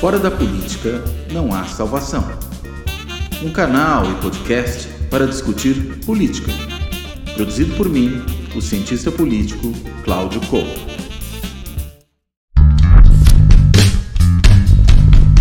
Fora da política não há salvação. Um canal e podcast para discutir política. Produzido por mim, o cientista político Cláudio Couto.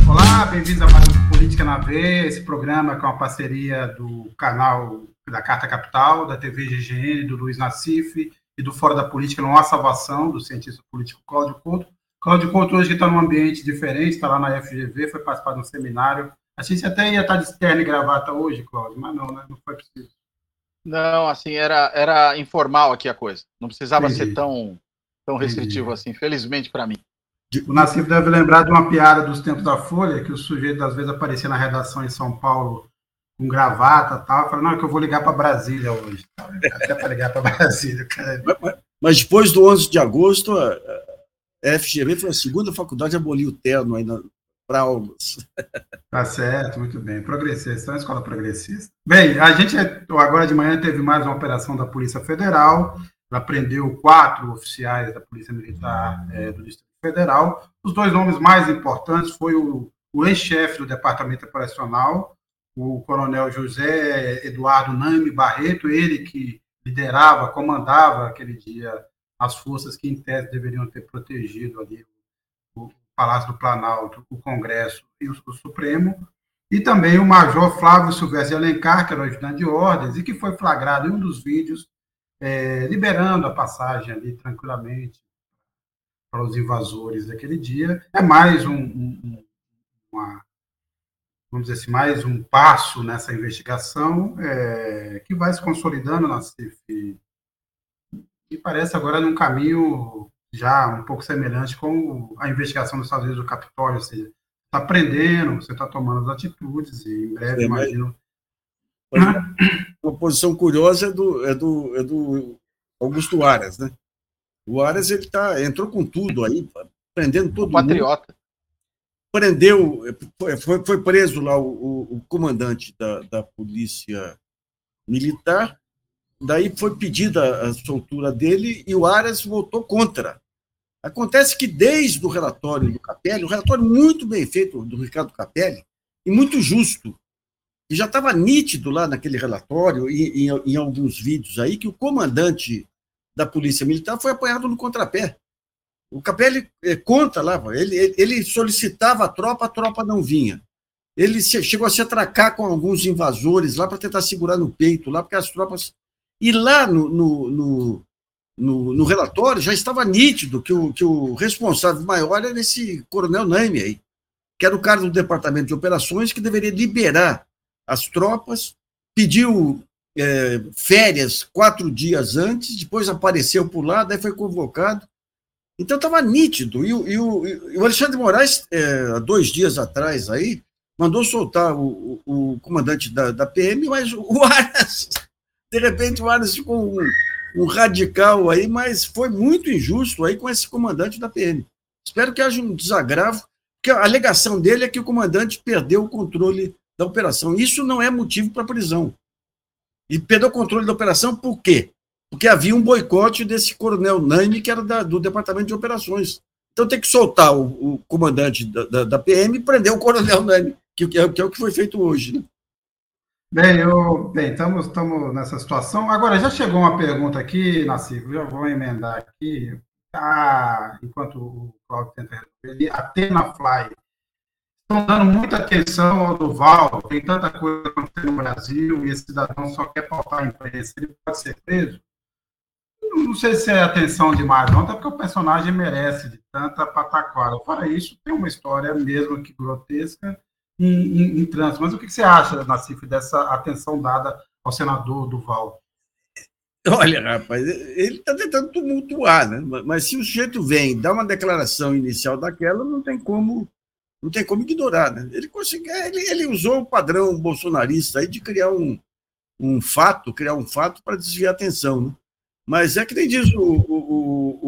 Olá, bem-vindos a mais um Política na V, esse programa com a parceria do canal da Carta Capital, da TV GGN, do Luiz Nassif e do Fora da Política Não Há Salvação, do cientista político Cláudio Couto. Cláudio Couto hoje está num ambiente diferente, está lá na FGV, foi participar de um seminário. A gente até ia estar de terno e gravata hoje, Cláudio, mas não, né? Não foi possível. Não, assim, era, era informal aqui a coisa. Não precisava Entendi. ser tão, tão restritivo Entendi. assim, felizmente para mim. O Nassif deve lembrar de uma piada dos tempos da Folha, que o sujeito às vezes aparecia na redação em São Paulo com gravata e tal, falando, não, é que eu vou ligar para Brasília hoje. Até para ligar para Brasília. Cara. Mas, mas, depois do 11 de agosto, FGV foi a segunda faculdade a abolir o terno ainda para aulas. Tá certo, muito bem. Progressista, é uma escola progressista. Bem, a gente agora de manhã teve mais uma operação da Polícia Federal, ela prendeu quatro oficiais da Polícia Militar é, do Distrito Federal. Os dois nomes mais importantes foi o, o ex-chefe do Departamento Operacional, o coronel José Eduardo Nami Barreto, ele que liderava, comandava aquele dia as forças que, em tese, deveriam ter protegido ali o, Palácio do Planalto, o Congresso e o, Supremo, e também o Major Flávio Silvestre Alencar, que era o ajudante de ordens, e que foi flagrado em um dos vídeos é, liberando a passagem ali tranquilamente para os invasores daquele dia. É mais um, um, uma, vamos dizer assim, mais um passo nessa investigação é, que vai se consolidando na CIF e parece agora num caminho já um pouco semelhante com a investigação dos Estados Unidos do Capitólio, ou seja, está aprendendo, você está tomando as atitudes, e em breve, Sim, imagino. Uma posição curiosa é do, é do, é do Augusto Aras, né? O Aras ele tá, entrou com tudo aí, prendendo todo o patriota. Mundo. Prendeu, foi, foi preso lá o, o, o comandante da, da polícia militar, Daí foi pedida a soltura dele e o Aras votou contra. Acontece que desde o relatório do Capelli, um relatório muito bem feito do Ricardo Capelli, e muito justo, e já estava nítido lá naquele relatório e em, alguns vídeos aí que o comandante da Polícia Militar foi apanhado no contrapé. O Capelli é, conta lá, ele, ele solicitava a tropa, a tropa não vinha. Ele chegou a se atracar com alguns invasores lá para tentar segurar no peito, lá porque as tropas e lá no, no, no, no, no relatório já estava nítido que o, que o responsável maior era esse coronel Naime aí, que era o cara do Departamento de Operações que deveria liberar as tropas, pediu é, férias quatro dias antes, depois apareceu por lá, daí foi convocado. Então estava nítido. E, o, e o, Alexandre Moraes, é, dois dias atrás aí, mandou soltar o, o, o comandante da, da PM, mas o Aras de repente o Aras ficou um, um radical aí, mas foi muito injusto aí com esse comandante da PM. Espero que haja um desagravo, porque a alegação dele é que o comandante perdeu o controle da operação. Isso não é motivo para prisão. E perdeu o controle da operação por quê? Porque havia um boicote desse coronel Nani, que era da, do Departamento de Operações. Então tem que soltar o, o comandante da, da, da, PM e prender o coronel Nani, que, que, é, que é o que foi feito hoje. Né? Bem, eu, bem, estamos, estamos nessa situação. Agora, já chegou uma pergunta aqui, Nacico, já vou emendar aqui. Tá, enquanto o Claudio tenta resolver, a Tenafly estão dando muita atenção ao Duval, tem tanta coisa acontecendo no Brasil e esse cidadão só quer pautar a imprensa, ele pode ser preso? Não sei se é atenção demais, não, até porque o personagem merece de tanta pataquada. Fora isso, tem uma história mesmo que grotesca, em, em trânsito. Mas o que você acha, Nassif, dessa atenção dada ao senador Duval? Olha, rapaz, ele está tentando tumultuar, né? Mas se o sujeito vem dá uma declaração inicial daquela, não tem como não tem como ignorar, né? Ele conseguiu, ele, ele usou o padrão bolsonarista aí de criar um, um fato, criar um fato para desviar a atenção, né? Mas é que nem diz o, o,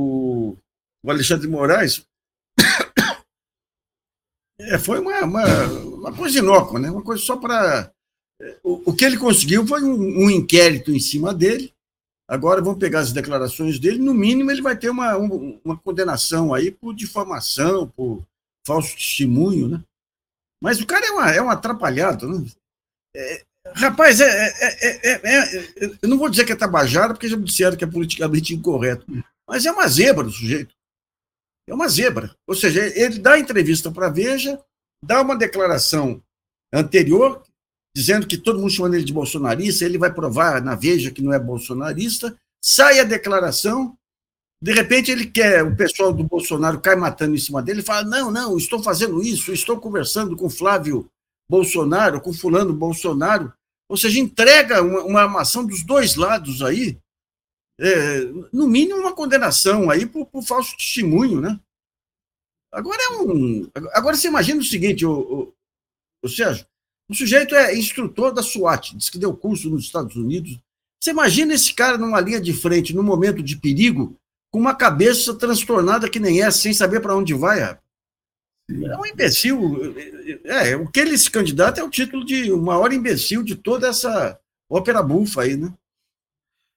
o, o Alexandre Moraes, é, foi uma, uma, uma, coisa inócua, né? uma coisa só para. O, o, que ele conseguiu foi um, um, inquérito em cima dele. Agora vamos pegar as declarações dele. No mínimo, ele vai ter uma, uma condenação aí por difamação, por falso testemunho, né? Mas o cara é, uma, é um atrapalhado, né? É, rapaz, é, é, é, eu não vou dizer que é tabajara, porque já me disseram que é politicamente incorreto, mas é uma zebra o sujeito. É uma zebra. Ou seja, ele dá entrevista para a Veja, dá uma declaração anterior, dizendo que todo mundo chamando ele de bolsonarista, ele vai provar na Veja que não é bolsonarista, sai a declaração, de repente ele quer, o pessoal do Bolsonaro cai matando em cima dele fala: não, não, estou fazendo isso, estou conversando com Flávio Bolsonaro, com fulano Bolsonaro. Ou seja, entrega uma, uma armação dos dois lados aí, é, no mínimo uma condenação aí por, por, falso testemunho, né? Agora é um. Agora você imagina o seguinte, o, o, o Sérgio, o sujeito é instrutor da SWAT, diz que deu curso nos Estados Unidos. Você imagina esse cara numa linha de frente, num momento de perigo, com uma cabeça transtornada que nem essa, sem saber para onde vai. É um imbecil. É, o que ele se candidata é o título de o maior imbecil de toda essa ópera bufa aí, né?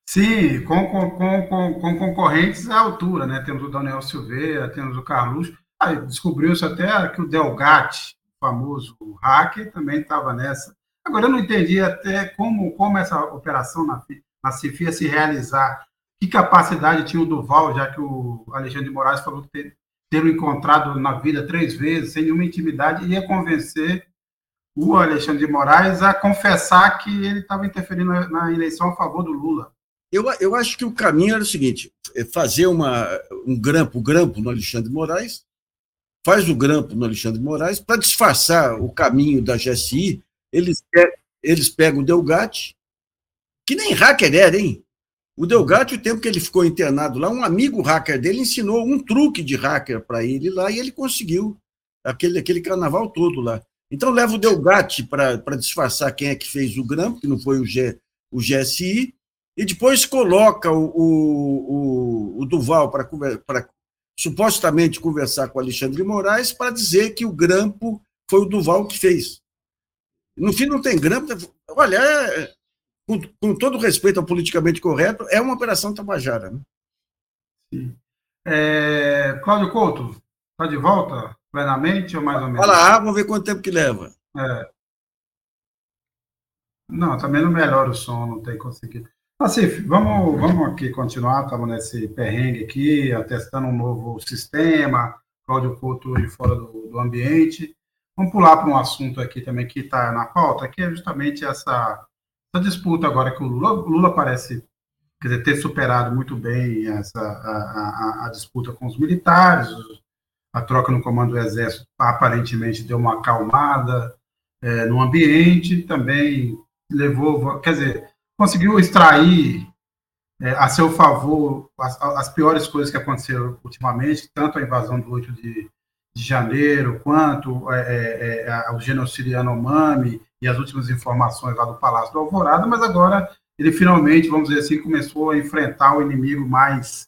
Sim, com, com, com, com concorrentes à altura, né? Temos o Daniel Silveira, temos o Carlos. Ah, Descobriu-se até que o Delgatti, famoso hacker, também estava nessa. Agora, eu não entendi até como, como essa operação na, na CIF ia se realizar que capacidade tinha o Duval, já que o Alexandre de Moraes falou que ter, ter encontrado na vida três vezes, sem nenhuma intimidade, ia convencer o Alexandre de Moraes a confessar que ele estava interferindo na, na, eleição a favor do Lula. Eu, eu acho que o caminho era o seguinte: é fazer uma, um grampo, grampo no Alexandre Moraes, faz o grampo no Alexandre Moraes, para disfarçar o caminho da GSI, eles, eles pegam o Delgatti, que nem hacker era, hein? O Delgatti, o tempo que ele ficou internado lá, um amigo hacker dele ensinou um truque de hacker para ele lá e ele conseguiu aquele, aquele carnaval todo lá. Então leva o Delgatti para disfarçar quem é que fez o grampo, que não foi o, G, o GSI, e depois coloca o, o, o Duval para supostamente conversar com Alexandre Moraes para dizer que o grampo foi o Duval que fez. No fim, não tem grampo. Olha, é, com, com todo respeito ao politicamente correto, é uma operação tabajara. Né? Sim. É, Cláudio Couto, está de volta plenamente ou mais ou menos? Fala, ah, vamos ver quanto tempo que leva. É. Não, também não melhora o som, não tem conseguido. Assim, vamos, vamos aqui continuar, estamos nesse perrengue aqui, testando um novo sistema, Cláudio Couto de fora do, do ambiente. Vamos pular para um assunto aqui também que está na pauta, que é justamente essa essa disputa agora que o Lula, o Lula parece quer dizer, ter superado muito bem essa, a, a, a, disputa com os militares, a troca no comando do Exército aparentemente deu uma acalmada é, no ambiente, também levou, quer dizer, conseguiu extrair é, a seu favor as, as, piores coisas que aconteceram ultimamente, tanto a invasão do 8 de, de janeiro, quanto é, é, é o genocídio Yanomami, e as últimas informações lá do Palácio do Alvorada, mas agora ele finalmente, vamos dizer assim, começou a enfrentar o inimigo mais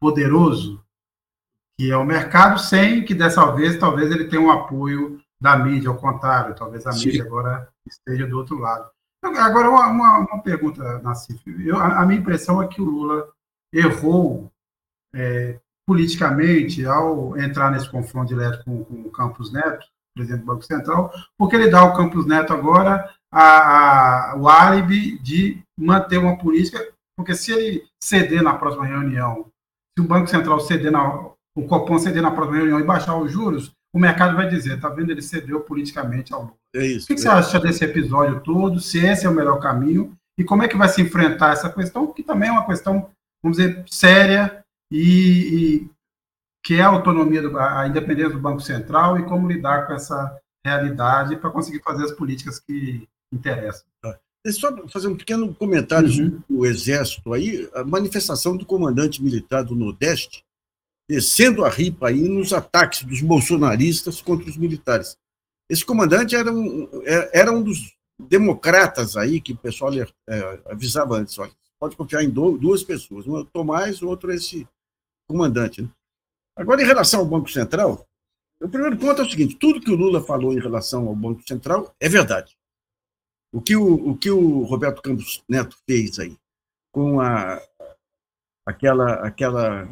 poderoso, que é o mercado, sem que dessa vez talvez ele tenha um apoio da mídia, ao contrário, talvez a Sim. mídia agora esteja do outro lado. Agora, uma, uma, pergunta, Nassif. Eu, a, a, minha impressão é que o Lula errou é, politicamente ao entrar nesse confronto direto com, com o Campos Neto, presidente do Banco Central, porque ele dá ao Campos Neto agora a, a, o álibi de manter uma política, porque se ele ceder na próxima reunião, se o Banco Central ceder na, o Copom ceder na próxima reunião e baixar os juros, o mercado vai dizer, tá vendo, ele cedeu politicamente ao Lula. É isso, o que, é. você acha desse episódio todo, se esse é o melhor caminho, e como é que vai se enfrentar essa questão, que também é uma questão, vamos dizer, séria e, e que é a autonomia, do, a independência do Banco Central e como lidar com essa realidade para conseguir fazer as políticas que interessam. Deixa eu só fazer um pequeno comentário uhum. sobre o Exército aí, a manifestação do comandante militar do Nordeste, descendo a ripa aí nos ataques dos bolsonaristas contra os militares. Esse comandante era um, é, era um dos democratas aí que o pessoal é, avisava antes, olha, pode confiar em duas pessoas, um é o Tomás, o outro é esse comandante. Né? Agora, em relação ao Banco Central, o primeiro ponto é o seguinte: tudo que o Lula falou em relação ao Banco Central é verdade. O que o, o, que o Roberto Campos Neto fez aí, com a, aquela, aquela,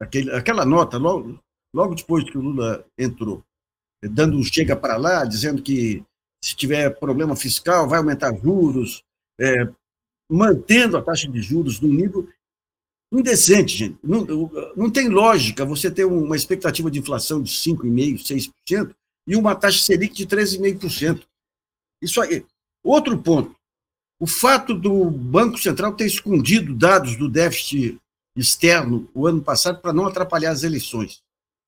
aquele, aquela nota, logo, logo depois que o Lula entrou, dando chega para lá, dizendo que se tiver problema fiscal vai aumentar juros, é, mantendo a taxa de juros num nível indecente, gente. Não, não tem lógica você ter uma expectativa de inflação de 5,5%, 6% e uma taxa Selic de 13,5%. Isso aí. Outro ponto. O fato do Banco Central ter escondido dados do déficit externo o ano passado para não atrapalhar as eleições.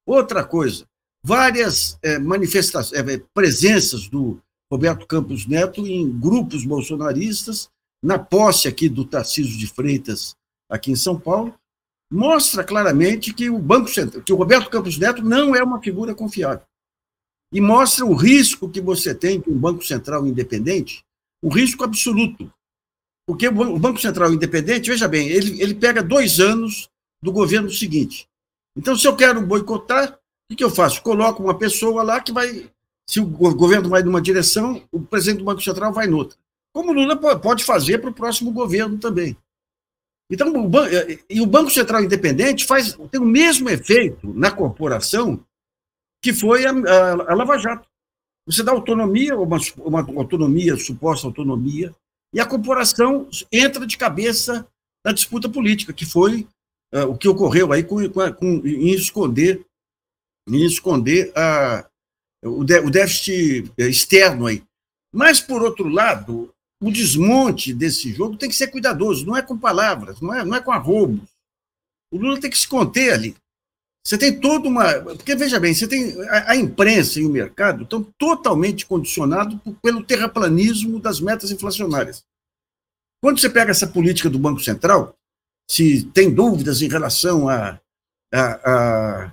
Outra coisa, várias é, manifestações, é, presenças do Roberto Campos Neto em grupos bolsonaristas, na posse aqui do Tarcísio de Freitas, aqui em São Paulo, mostra claramente que o Banco Central, que o Roberto Campos Neto não é uma figura confiável. E mostra o risco que você tem com um Banco Central independente, um risco absoluto. Porque o Banco Central independente, veja bem, ele, ele pega dois anos do governo seguinte. Então, se eu quero boicotar, o que eu faço? Coloco uma pessoa lá que vai. Se o governo vai numa direção, o presidente do Banco Central vai noutra. Como o Lula pode fazer para o próximo governo também. Então, o e o Banco Central Independente faz, tem o mesmo efeito na corporação que foi a, a, a Lava Jato. Você dá autonomia, uma, uma autonomia, suposta autonomia, e a corporação entra de cabeça na disputa política, que foi uh, o que ocorreu aí com, com, com, em esconder, em esconder a, o, de, o déficit externo aí. Mas, por outro lado, o desmonte desse jogo tem que ser cuidadoso, não é com palavras, não é, não é com arroubos. O Lula tem que se conter ali. Você tem toda uma. Porque, veja bem, você tem. A, a imprensa e o mercado estão totalmente condicionados pelo terraplanismo das metas inflacionárias. Quando você pega essa política do Banco Central, se tem dúvidas em relação a, a, a,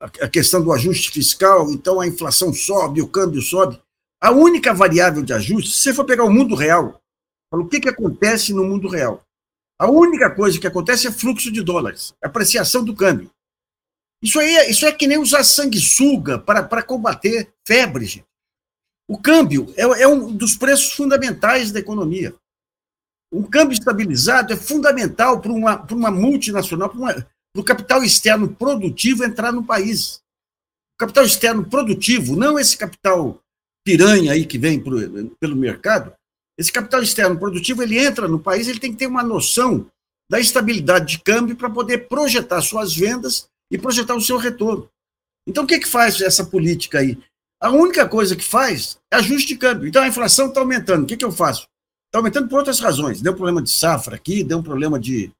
a, questão do ajuste fiscal, então a inflação sobe, o câmbio sobe. A única variável de ajuste, se você for pegar o mundo real, o que, que acontece no mundo real? A única coisa que acontece é fluxo de dólares, apreciação do câmbio. Isso aí é, isso é que nem usar sanguessuga para combater febre, gente. O câmbio é, é, um dos preços fundamentais da economia. Um câmbio estabilizado é fundamental para uma, para uma multinacional, para, para o capital externo produtivo entrar no país. O capital externo produtivo, não esse capital piranha aí que vem pro, pelo mercado, esse capital externo produtivo, ele entra no país, ele tem que ter uma noção da estabilidade de câmbio para poder projetar suas vendas e projetar o seu retorno. Então, o que, que faz essa política aí? A única coisa que faz é ajuste de câmbio. Então, a inflação está aumentando. O que, que eu faço? Está aumentando por outras razões. Deu problema de safra aqui, deu um problema de.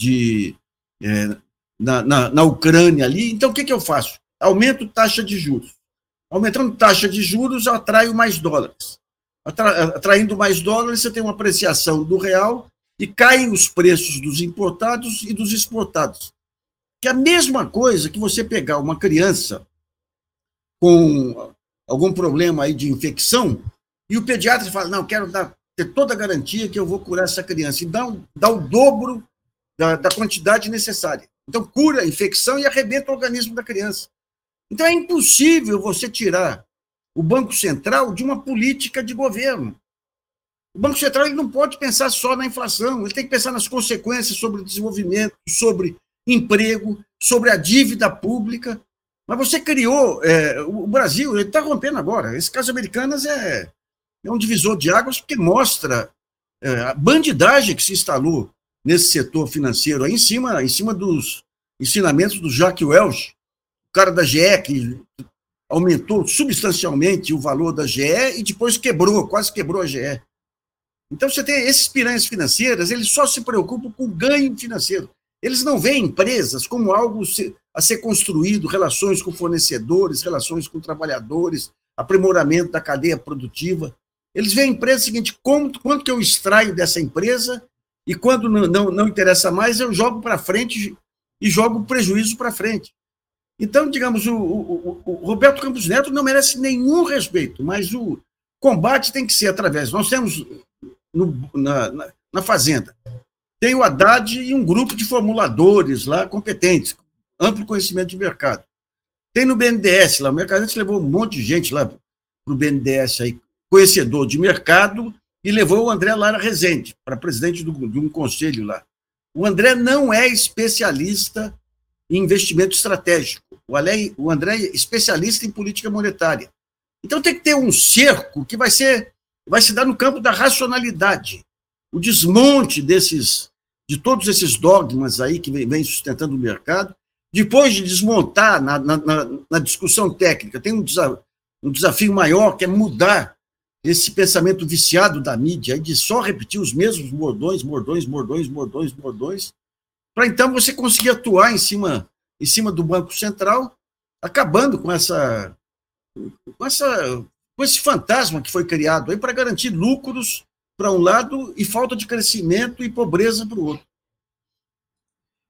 de é, na, na, na, Ucrânia ali. Então, o que, que eu faço? Aumento taxa de juros. Aumentando taxa de juros, eu atraio mais dólares. Atra, atraindo mais dólares, você tem uma apreciação do real e caem os preços dos importados e dos exportados. Que é a mesma coisa que você pegar uma criança com algum problema aí de infecção e o pediatra fala, não, quero dar, ter toda a garantia que eu vou curar essa criança. E dá, dá o dobro da, da quantidade necessária. Então, cura a infecção e arrebenta o organismo da criança. Então, é impossível você tirar o Banco Central de uma política de governo. O Banco Central ele não pode pensar só na inflação, ele tem que pensar nas consequências sobre desenvolvimento, sobre emprego, sobre a dívida pública. Mas você criou. É, o Brasil está rompendo agora. Esse caso Americanas é, é um divisor de águas porque mostra é, a bandidagem que se instalou nesse setor financeiro, aí em cima, em cima dos ensinamentos do Jacques Welch, o cara da GE, que aumentou substancialmente o valor da GE e depois quebrou, quase quebrou a GE. Então você tem esses piranhas financeiras, eles só se preocupam com ganho financeiro. Eles não veem empresas como algo a ser construído, relações com fornecedores, relações com trabalhadores, aprimoramento da cadeia produtiva. Eles veem a empresa seguinte, quanto, quanto que eu extraio dessa empresa e quando não, não, não interessa mais, eu jogo para frente e jogo prejuízo para frente. Então, digamos, o, o, o, Roberto Campos Neto não merece nenhum respeito, mas o combate tem que ser através. Nós temos no, na, na, na Fazenda tem o Haddad e um grupo de formuladores lá competentes, amplo conhecimento de mercado. Tem no BNDES lá, o Mercadante levou um monte de gente lá para o BNDES aí, conhecedor de mercado, e levou o André Lara Rezende para presidente do, de um conselho lá. O André não é especialista em investimento estratégico. O, Ale, o André é especialista em política monetária. Então tem que ter um cerco que vai ser vai se dar no campo da racionalidade. O desmonte desses de todos esses dogmas aí que vem sustentando o mercado, depois de desmontar na, na, na discussão técnica, tem um, desafio, um desafio maior que é mudar esse pensamento viciado da mídia de só repetir os mesmos bordões, bordões, bordões, bordões, bordões, para então você conseguir atuar em cima, em cima do Banco Central, acabando com essa, com essa com esse fantasma que foi criado aí para garantir lucros para um lado e falta de crescimento e pobreza para o outro.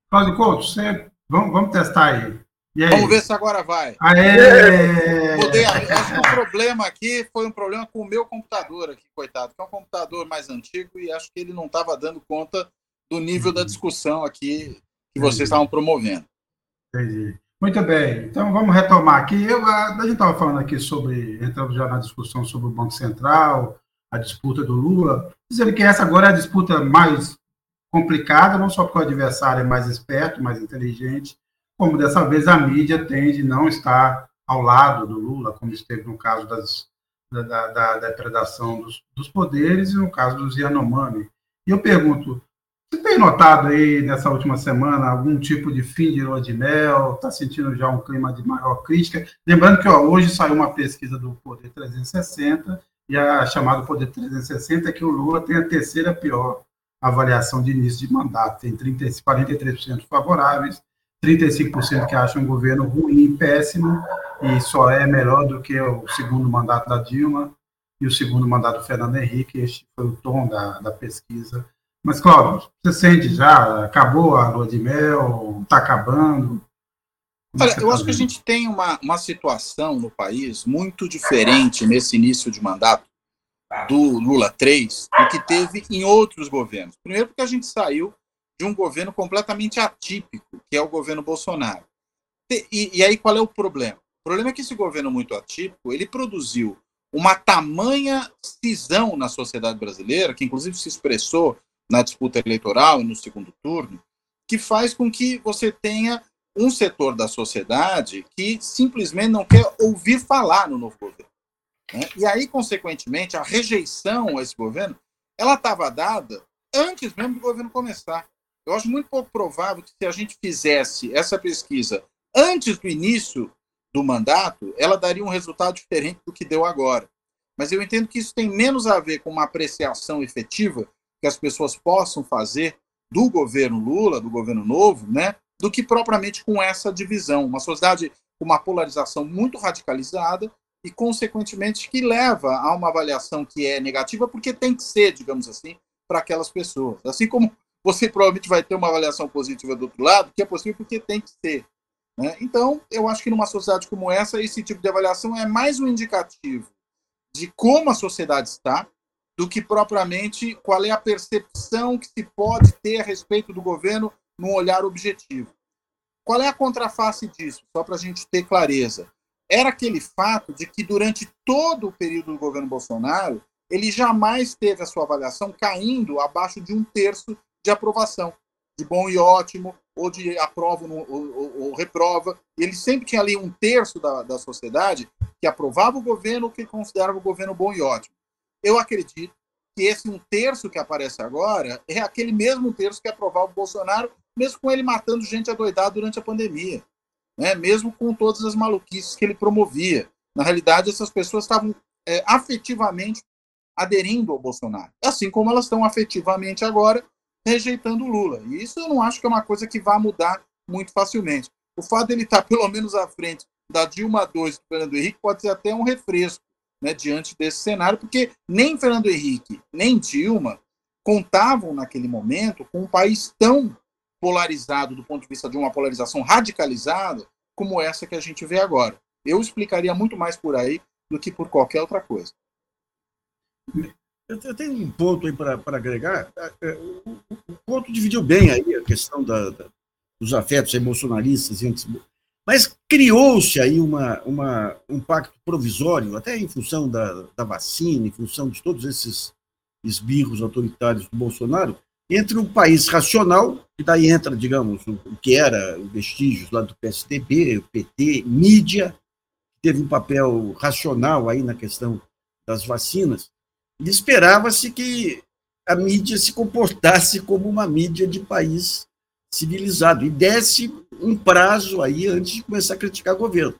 Cláudio Couto, você... vamos, vamos testar aí. Aí. Vamos ver se agora vai. Aê! Mudei a... Acho que o problema aqui foi um problema com o meu computador aqui, coitado, que é um computador mais antigo e acho que ele não estava dando conta do nível da discussão aqui que vocês estavam promovendo. Entendi. Muito bem, então vamos retomar aqui. Eu, a, a gente estava falando aqui sobre, entramos já na discussão sobre o Banco Central, a disputa do Lula, dizendo que essa agora é a disputa mais complicada, não só porque o adversário é mais esperto, mais inteligente, como dessa vez a mídia tende não estar ao lado do Lula, como esteve no caso das, da, da, da depredação dos, dos poderes e no caso dos Yanomami. E eu pergunto, você tem notado aí nessa última semana algum tipo de fim de lua de mel? Está sentindo já um clima de maior crítica? Lembrando que ó, hoje saiu uma pesquisa do Poder 360 e a chamada Poder 360 é que o Lula tem a terceira pior avaliação de início de mandato. Tem 30, 43% favoráveis, 35% que acham o governo ruim, péssimo, e só é melhor do que o segundo mandato da Dilma e o segundo mandato do Fernando Henrique. Este foi o tom da, da pesquisa mas, Cláudio, você sente já? Acabou a lua de mel? Está acabando? Olha, eu tá acho que a gente tem uma, uma situação no país muito diferente nesse início de mandato do Lula 3 do que teve em outros governos. Primeiro, porque a gente saiu de um governo completamente atípico, que é o governo Bolsonaro. E, e aí, qual é o problema? O problema é que esse governo muito atípico, ele produziu uma tamanha cisão na sociedade brasileira, que inclusive se expressou na disputa eleitoral e no segundo turno, que faz com que você tenha um setor da sociedade que simplesmente não quer ouvir falar no novo governo. Né? E aí, consequentemente, a rejeição a esse governo, ela estava dada antes mesmo do governo começar. Eu acho muito pouco provável que se a gente fizesse essa pesquisa antes do início do mandato, ela daria um resultado diferente do que deu agora. Mas eu entendo que isso tem menos a ver com uma apreciação efetiva que as pessoas possam fazer do governo Lula, do governo novo, né, do que propriamente com essa divisão. Uma sociedade com uma polarização muito radicalizada e, consequentemente, que leva a uma avaliação que é negativa, porque tem que ser, digamos assim, para aquelas pessoas. Assim como você provavelmente vai ter uma avaliação positiva do outro lado, que é possível porque tem que ser. Né? Então, eu acho que numa sociedade como essa, esse tipo de avaliação é mais um indicativo de como a sociedade está, do que propriamente qual é a percepção que se pode ter a respeito do governo num olhar objetivo. Qual é a contraface disso? Só para a gente ter clareza. Era aquele fato de que durante todo o período do governo Bolsonaro, ele jamais teve a sua avaliação caindo abaixo de um terço de aprovação, de bom e ótimo, ou de aprova ou, ou, ou reprova. Ele sempre tinha ali um terço da, da sociedade que aprovava o governo ou que considerava o governo bom e ótimo eu acredito que esse um terço que aparece agora é aquele mesmo terço que aprovava o Bolsonaro, mesmo com ele matando gente adoidada durante a pandemia, né? mesmo com todas as maluquices que ele promovia. Na realidade, essas pessoas estavam é, afetivamente aderindo ao Bolsonaro, assim como elas estão afetivamente agora rejeitando o Lula. E isso eu não acho que é uma coisa que vá mudar muito facilmente. O fato dele estar pelo menos à frente da Dilma II do Fernando Henrique pode ser até um refresco né, diante desse cenário, porque nem Fernando Henrique, nem Dilma contavam naquele momento com um país tão polarizado do ponto de vista de uma polarização radicalizada como essa que a gente vê agora. Eu explicaria muito mais por aí do que por qualquer outra coisa. Eu tenho um ponto aí para agregar. É, é, o, ponto dividiu bem aí a questão da, da, dos afetos emocionalistas e mas criou-se aí uma, uma, um pacto provisório, até em função da, da vacina, em função de todos esses esbirros autoritários do Bolsonaro, entre um país racional, e daí entra, digamos, o que era vestígios lá do PSDB, o PT, mídia, que teve um papel racional aí na questão das vacinas, esperava-se que a mídia se comportasse como uma mídia de país civilizado e desse um prazo aí antes de começar a criticar o governo.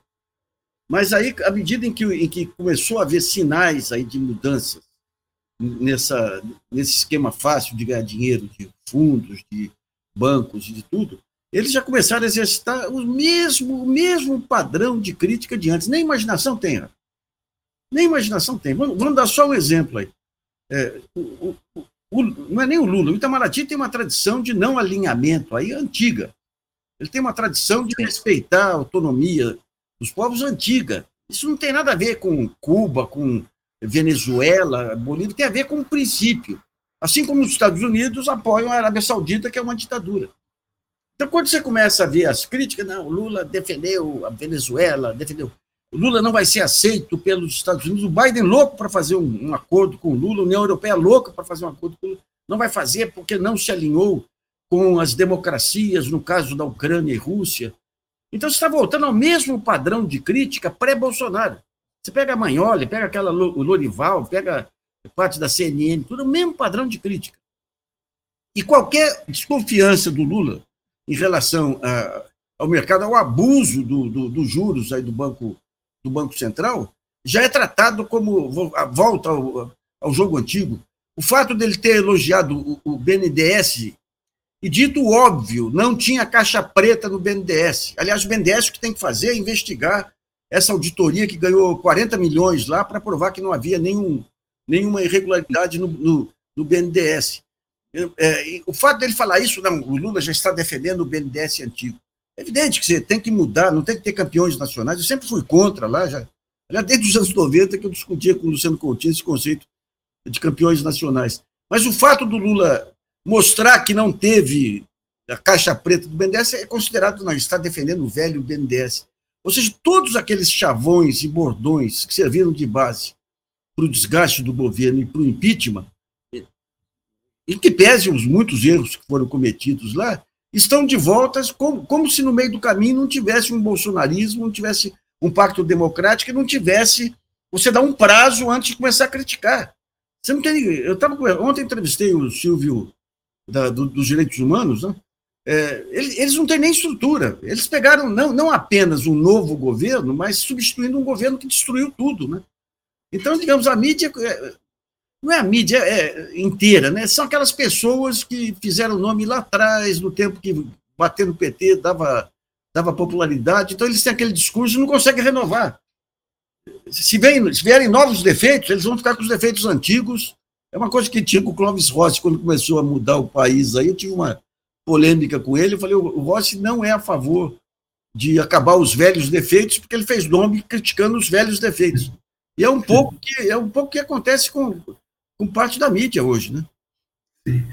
Mas aí, à medida em que, em que começou a haver sinais aí de mudanças nessa, nesse esquema fácil de ganhar dinheiro de fundos, de bancos, de tudo, eles já começaram a exercitar o mesmo, o mesmo padrão de crítica de antes. Nem imaginação tem. Nem imaginação tem. Vamos, vamos dar só um exemplo aí. É, o, o, o, não é nem o Lula, o Itamaraty tem uma tradição de não alinhamento aí antiga. Ele tem uma tradição de respeitar a autonomia dos povos antiga. Isso não tem nada a ver com Cuba, com Venezuela, Bolívia, tem a ver com o princípio. Assim como os Estados Unidos apoiam a Arábia Saudita, que é uma ditadura. Então, quando você começa a ver as críticas, não, Lula defendeu a Venezuela, defendeu. O Lula não vai ser aceito pelos Estados Unidos. O Biden louco para fazer um, um, acordo com o Lula, a União Europeia louca para fazer um acordo com o Lula. Não vai fazer porque não se alinhou com as democracias, no caso da Ucrânia e Rússia. Então, você está voltando ao mesmo padrão de crítica pré-Bolsonaro. Você pega a Manholi, pega aquela o Lorival, pega parte da CNN, tudo o mesmo padrão de crítica. E qualquer desconfiança do Lula em relação a, ao mercado, ao abuso dos do, do juros aí do Banco, do Banco Central, já é tratado como a volta ao, ao jogo antigo. O fato dele ter elogiado o, o BNDES e dito óbvio, não tinha caixa preta no BNDES. Aliás, o BNDES o que tem que fazer é investigar essa auditoria que ganhou 40 milhões lá para provar que não havia nenhum, nenhuma irregularidade no, no, no BNDES. É, o fato dele falar isso, não, o Lula já está defendendo o BNDES antigo. É evidente que você tem que mudar, não tem que ter campeões nacionais. Eu sempre fui contra lá, já, já desde os anos 90 que eu discutia com o Luciano Coutinho esse conceito de campeões nacionais. Mas o fato do Lula mostrar que não teve a caixa preta do BNDES é considerado, não, está defendendo o velho BNDES. Ou seja, todos aqueles chavões e bordões que serviram de base para o desgaste do governo e para o impeachment, e que pese os muitos erros que foram cometidos lá, estão de volta como, como se no meio do caminho não tivesse um bolsonarismo, não tivesse um pacto democrático não tivesse. Você dá um prazo antes de começar a criticar. Você não tem. Eu tava, ontem entrevistei o Silvio da, do, dos direitos humanos, né? É, eles, eles, não têm nem estrutura. Eles pegaram não, não apenas um novo governo, mas substituindo um governo que destruiu tudo. Né? Então, digamos, a mídia é, não é a mídia é, inteira, né? são aquelas pessoas que fizeram nome lá atrás, no tempo que bater no PT dava, dava popularidade. Então, eles têm aquele discurso e não conseguem renovar. Se, vem, se vierem novos defeitos, eles vão ficar com os defeitos antigos é uma coisa que tinha com o Clóvis Rossi, quando começou a mudar o país aí, eu tive uma polêmica com ele, eu falei, o Rossi não é a favor de acabar os velhos defeitos, porque ele fez nome criticando os velhos defeitos. E é um pouco que, é um pouco que acontece com, com parte da mídia hoje, né? Sim.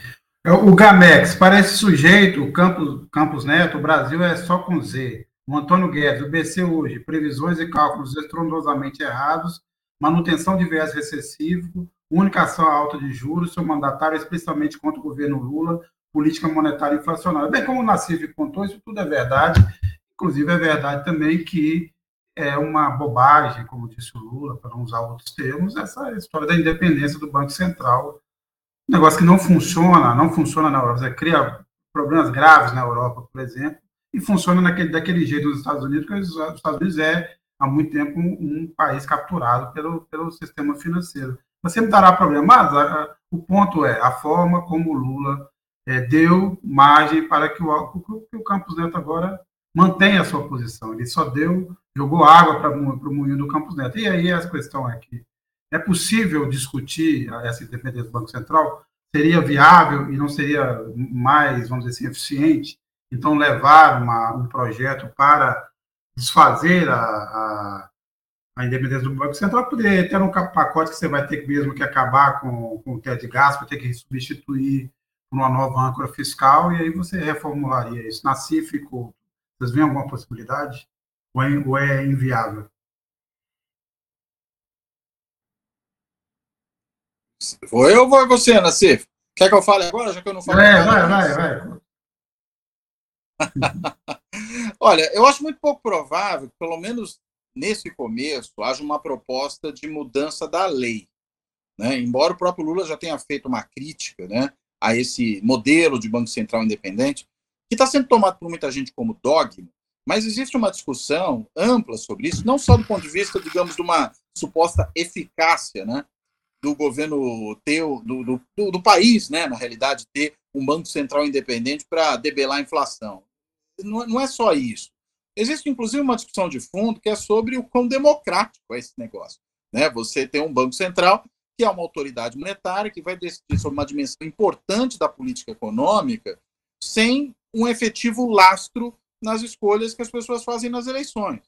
É, o Gamex, para esse sujeito, o Campos, Campos Neto, o Brasil é só com Z. O Antônio Guedes, o BC hoje, previsões e cálculos estrondosamente errados, manutenção de viés recessivo, única ação alta de juros, seu mandatário, especialmente contra o governo Lula, política monetária inflacionária. Bem, como o Nassif contou, isso tudo é verdade. Inclusive, é verdade também que é uma bobagem, como disse o Lula, para não usar outros termos, essa história da independência do Banco Central. Um negócio que não funciona, não funciona na Europa. Você cria problemas graves na Europa, por exemplo, e funciona naquele, daquele jeito nos Estados Unidos, porque os Estados Unidos é, há muito tempo, um, um país capturado pelo, pelo sistema financeiro sempre dará problema. Mas a, o ponto é a forma como o Lula é, deu margem para que o, que o Campos Neto agora mantenha a sua posição. Ele só deu, jogou água para o moinho do Campos Neto. E aí a questão é que é possível discutir essa independência do Banco Central? Seria viável e não seria mais, vamos dizer assim, eficiente? Então, levar uma, um projeto para desfazer a, a a independência do Banco Central, poder ter um pacote que você vai ter mesmo que acabar com, com o teto de vai ter que substituir por uma nova âncora fiscal, e aí você reformularia isso. Na CIF, vocês veem alguma possibilidade? Ou é, ou é inviável? Vou eu ou vou você, Nassif? Quer que eu fale agora, já que eu não falei? É, vai, vai, vai. Olha, eu acho muito pouco provável que, pelo menos nesse começo, haja uma proposta de mudança da lei. Né? Embora o próprio Lula já tenha feito uma crítica né, a esse modelo de Banco Central independente, que está sendo tomado por muita gente como dogma, mas existe uma discussão ampla sobre isso, não só do ponto de vista, digamos, de uma suposta eficácia né, do governo ter, do, do, do país, né, na realidade, ter um Banco Central independente para debelar a inflação. Não, não é só isso. Existe, inclusive, uma discussão de fundo que é sobre o quão democrático é esse negócio. Né? Você tem um Banco Central que é uma autoridade monetária que vai decidir sobre uma dimensão importante da política econômica sem um efetivo lastro nas escolhas que as pessoas fazem nas eleições.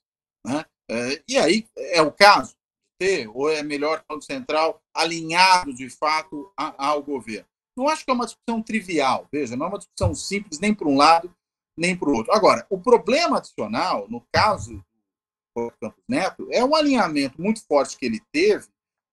Né? É, e aí é o caso ter, ou é melhor Banco Central alinhado de fato ao governo? Não acho que é uma discussão trivial, veja, não é uma discussão simples nem para um lado nem para o outro. Agora, o problema adicional, no caso do Campos Neto, é um alinhamento muito forte que ele teve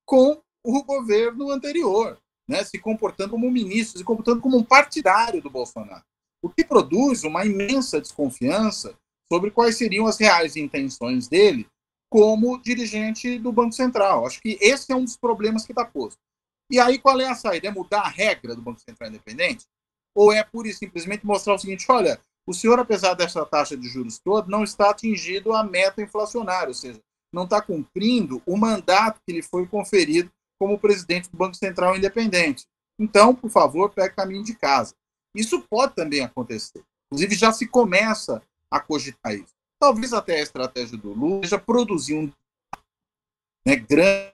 com o governo anterior, né, se comportando como um ministro, se comportando como um partidário do Bolsonaro. O que produz uma imensa desconfiança sobre quais seriam as reais intenções dele como dirigente do Banco Central. Acho que esse é um dos problemas que está posto. E aí, qual é a saída? É mudar a regra do Banco Central Independente? Ou é pura e simplesmente mostrar o seguinte: olha, o senhor, apesar dessa taxa de juros toda, não está atingindo a meta inflacionária, ou seja, não está cumprindo o mandato que lhe foi conferido como presidente do Banco Central Independente. Então, por favor, pegue caminho de casa. Isso pode também acontecer. Inclusive, já se começa a cogitar isso. Talvez até a estratégia do Lula seja produzir um né, grande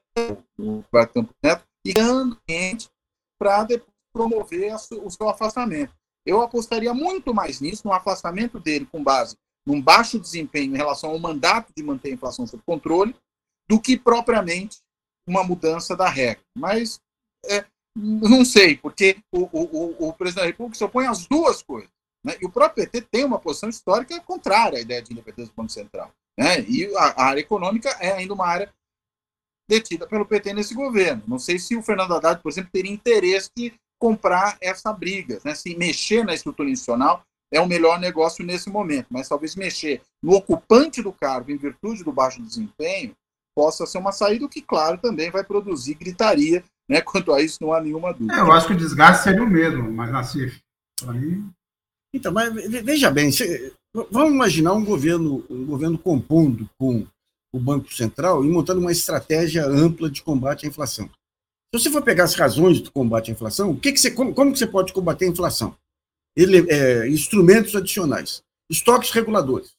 no Campo Neto e grande para promover o seu afastamento. Eu apostaria muito mais nisso, no afastamento dele com base num baixo desempenho em relação ao mandato de manter a inflação sob controle, do que propriamente uma mudança da regra. Mas é, não sei, porque o, o, o, presidente da República se opõe às duas coisas. Né? E o próprio PT tem uma posição histórica contrária à ideia de independência do Banco Central. Né? E a, a área econômica é ainda uma área detida pelo PT nesse governo. Não sei se o Fernando Haddad, por exemplo, teria interesse de comprar essa briga, né? se mexer na estrutura institucional é o melhor negócio nesse momento, mas talvez mexer no ocupante do cargo em virtude do baixo desempenho possa ser uma saída, o que, claro, também vai produzir gritaria, né? Quanto a isso, não há nenhuma dúvida. É, eu acho que o desgaste seria o mesmo, mas Nassif, aí... Então, mas veja bem, vamos imaginar um governo, um governo compondo com o Banco Central e montando uma estratégia ampla de combate à inflação. Se você for pegar as razões do combate à inflação, o que, que você, como, como que você pode combater a inflação? Ele, é, instrumentos adicionais, estoques reguladores.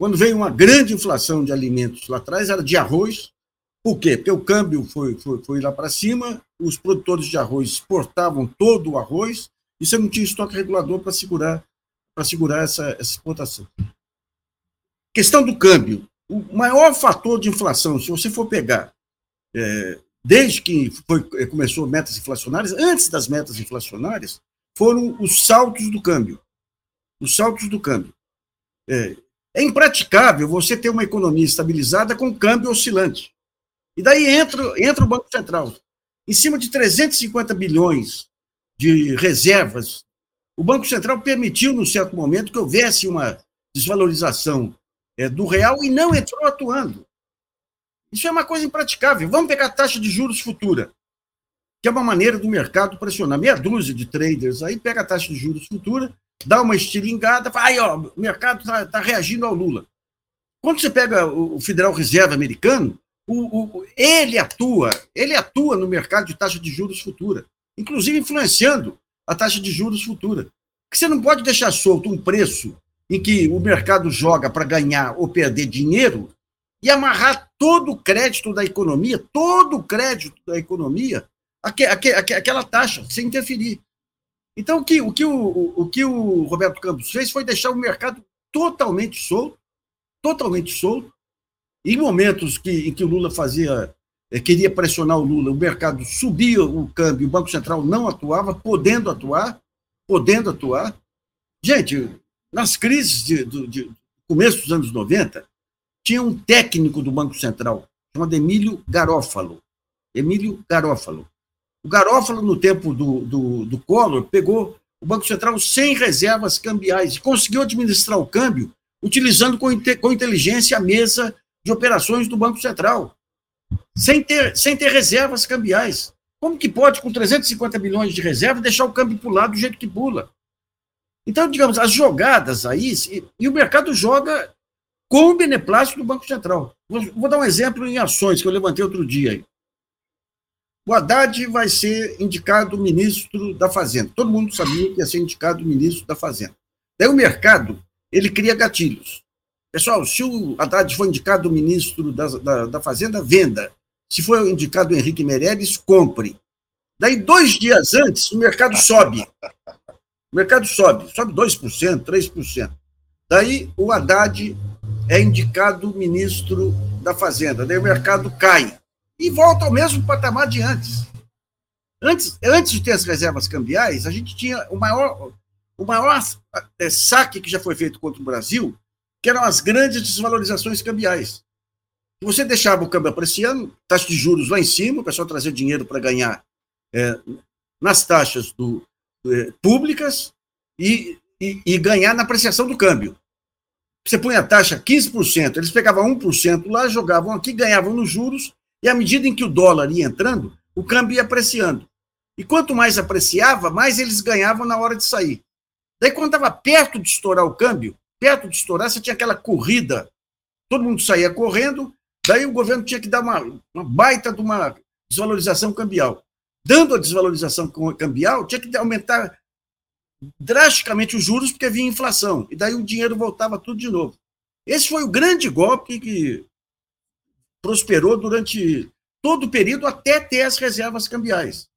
Quando veio uma grande inflação de alimentos lá atrás, era de arroz. Por quê? Porque o câmbio foi, foi, foi lá para cima, os produtores de arroz exportavam todo o arroz e você não tinha estoque regulador para segurar, para segurar essa, essa exportação. Questão do câmbio. O maior fator de inflação, se você for pegar é, desde que foi, eh, começou metas inflacionárias, antes das metas inflacionárias, foram os saltos do câmbio. Os saltos do câmbio. É, é impraticável você ter uma economia estabilizada com câmbio oscilante. E daí entra, entra o Banco Central. Em cima de 350 bilhões de reservas, o Banco Central permitiu, num certo momento, que houvesse uma desvalorização é, do real e não entrou atuando. Isso é uma coisa impraticável. Vamos pegar a taxa de juros futura, que é uma maneira do mercado pressionar. Meia dúzia de traders aí pega a taxa de juros futura, dá uma estilingada, fala, aí, ó, o mercado está tá reagindo ao Lula. Quando você pega o Federal Reserve americano, o, o, ele atua, ele atua no mercado de taxa de juros futura, inclusive influenciando a taxa de juros futura. Porque você não pode deixar solto um preço em que o mercado joga para ganhar ou perder dinheiro e amarrar todo o crédito da economia, todo o crédito da economia, aqu aqu aquela taxa, sem interferir. Então, o que, o, que o, o que o Roberto Campos fez foi deixar o mercado totalmente solto, totalmente solto. Em momentos que, em que o Lula fazia, eh, queria pressionar o Lula, o mercado subia o câmbio, o Banco Central não atuava, podendo atuar, podendo atuar. Gente, nas crises de, de, de começo dos anos 90, tinha um técnico do Banco Central, chamado Emílio Garófalo. Emílio Garófalo. O Garófalo, no tempo do, do, do Collor, pegou o Banco Central sem reservas cambiais e conseguiu administrar o câmbio utilizando com, com inteligência a mesa de operações do Banco Central, sem ter, sem ter reservas cambiais. Como que pode, com 350 milhões de reserva, deixar o câmbio pular do jeito que pula? Então, digamos, as jogadas aí, e o mercado joga com o beneplácito do Banco Central. Vou, dar um exemplo em ações que eu levantei outro dia. O Haddad vai ser indicado ministro da Fazenda. Todo mundo sabia que ia ser indicado ministro da Fazenda. Daí o mercado, ele cria gatilhos. Pessoal, se o Haddad for indicado ministro da, da, da Fazenda, venda. Se for indicado Henrique Meirelles, compre. Daí, dois dias antes, o mercado sobe. O mercado sobe, sobe 2%, 3%. Daí, o Haddad é indicado ministro da Fazenda. Daí, o mercado cai e volta ao mesmo patamar de antes. Antes, antes de ter as reservas cambiais, a gente tinha o maior, o maior é, saque que já foi feito contra o Brasil, que eram as grandes desvalorizações cambiais. Você deixava o câmbio apreciando, taxa de juros lá em cima, o pessoal trazia dinheiro para ganhar é, nas taxas do, é, públicas e, e, e, ganhar na apreciação do câmbio. Você põe a taxa 15%, eles pegavam 1% lá, jogavam aqui, ganhavam nos juros, e à medida em que o dólar ia entrando, o câmbio ia apreciando. E quanto mais apreciava, mais eles ganhavam na hora de sair. Daí, quando estava perto de estourar o câmbio, perto de estourar, você tinha aquela corrida, todo mundo saía correndo, daí o governo tinha que dar uma, uma baita de uma desvalorização cambial. Dando a desvalorização cambial, tinha que aumentar drasticamente os juros, porque vinha inflação, e daí o dinheiro voltava tudo de novo. Esse foi o grande golpe que prosperou durante todo o período até ter as reservas cambiais.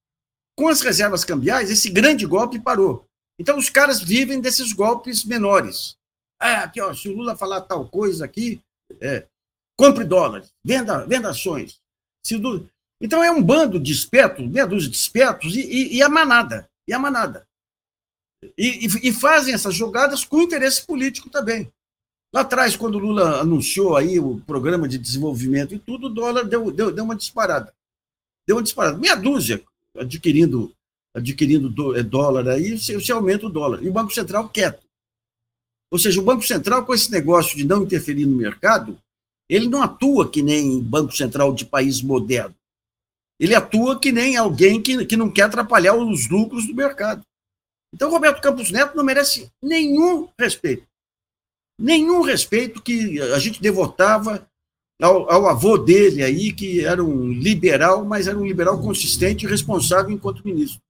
Com as reservas cambiais, esse grande golpe parou. Então, os caras vivem desses golpes menores. Ah, aqui, ó, se o Lula falar tal coisa aqui, é, compre dólares, venda, venda ações. Se o, então, é um bando de espertos, meia dúzia de espertos, e, e, e a manada. E a manada. E, e, e, fazem essas jogadas com interesse político também. Lá atrás, quando o Lula anunciou aí o programa de desenvolvimento e tudo, o dólar deu, deu, deu uma disparada. Deu uma disparada. Meia dúzia adquirindo, adquirindo é, dólar aí, você aumenta o dólar. E o Banco Central quieto. Ou seja, o Banco Central, com esse negócio de não interferir no mercado, ele não atua que nem Banco Central de país moderno. Ele atua que nem alguém que, que não quer atrapalhar os lucros do mercado. Então, Roberto Campos Neto não merece nenhum respeito nenhum respeito que a gente devotava ao, ao, avô dele aí, que era um liberal, mas era um liberal consistente e responsável enquanto ministro.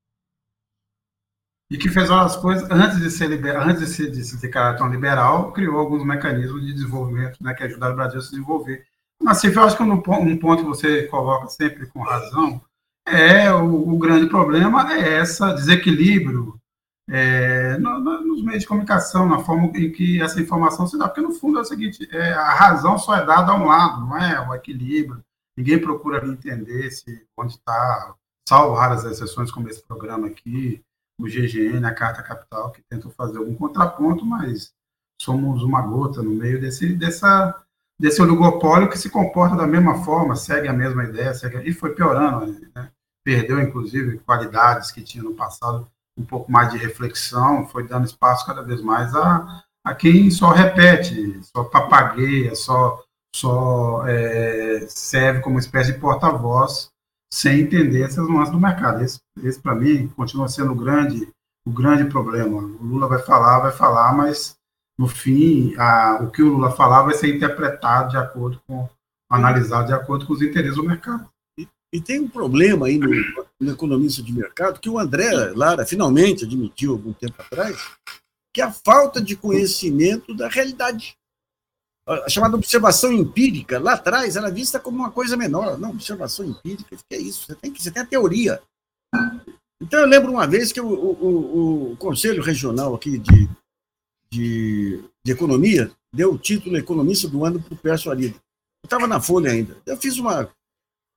E que fez as coisas, antes de ser liberal, antes de se, de se declarar tão liberal, criou alguns mecanismos de desenvolvimento né, que ajudaram o Brasil a se desenvolver. Mas, eu acho que um ponto que você coloca sempre com razão é o, o grande problema é esse desequilíbrio é, no, no, nos meios de comunicação, na forma em que essa informação se dá, porque no fundo é o seguinte, é, a razão só é dada a um lado, não é o equilíbrio, ninguém procura entender se onde está, salvo raras exceções como esse programa aqui, o GGN, a Carta Capital, que tentam fazer algum contraponto, mas somos uma gota no meio desse, dessa, desse oligopólio que se comporta da mesma forma, segue a mesma ideia, segue, e foi piorando, né? perdeu inclusive qualidades que tinha no passado um pouco mais de reflexão, foi dando espaço cada vez mais a, a quem só repete, só papagueia, só, só é, serve como espécie de porta-voz, sem entender essas nuances do mercado. Esse, esse para mim, continua sendo o grande, o grande problema. O Lula vai falar, vai falar, mas no fim, a, o que o Lula falar vai ser interpretado de acordo com, analisado de acordo com os interesses do mercado. E tem um problema aí no, no economista de mercado que o André Lara finalmente admitiu algum tempo atrás, que é a falta de conhecimento da realidade. A chamada observação empírica, lá atrás, era vista como uma coisa menor. Não, observação empírica, que é isso? Você tem, que, você tem a teoria. Então, eu lembro uma vez que o, o, o Conselho Regional aqui de, de, de, Economia deu o título Economista do Ano para o Pércio Arida. Eu estava na Folha ainda. Eu fiz uma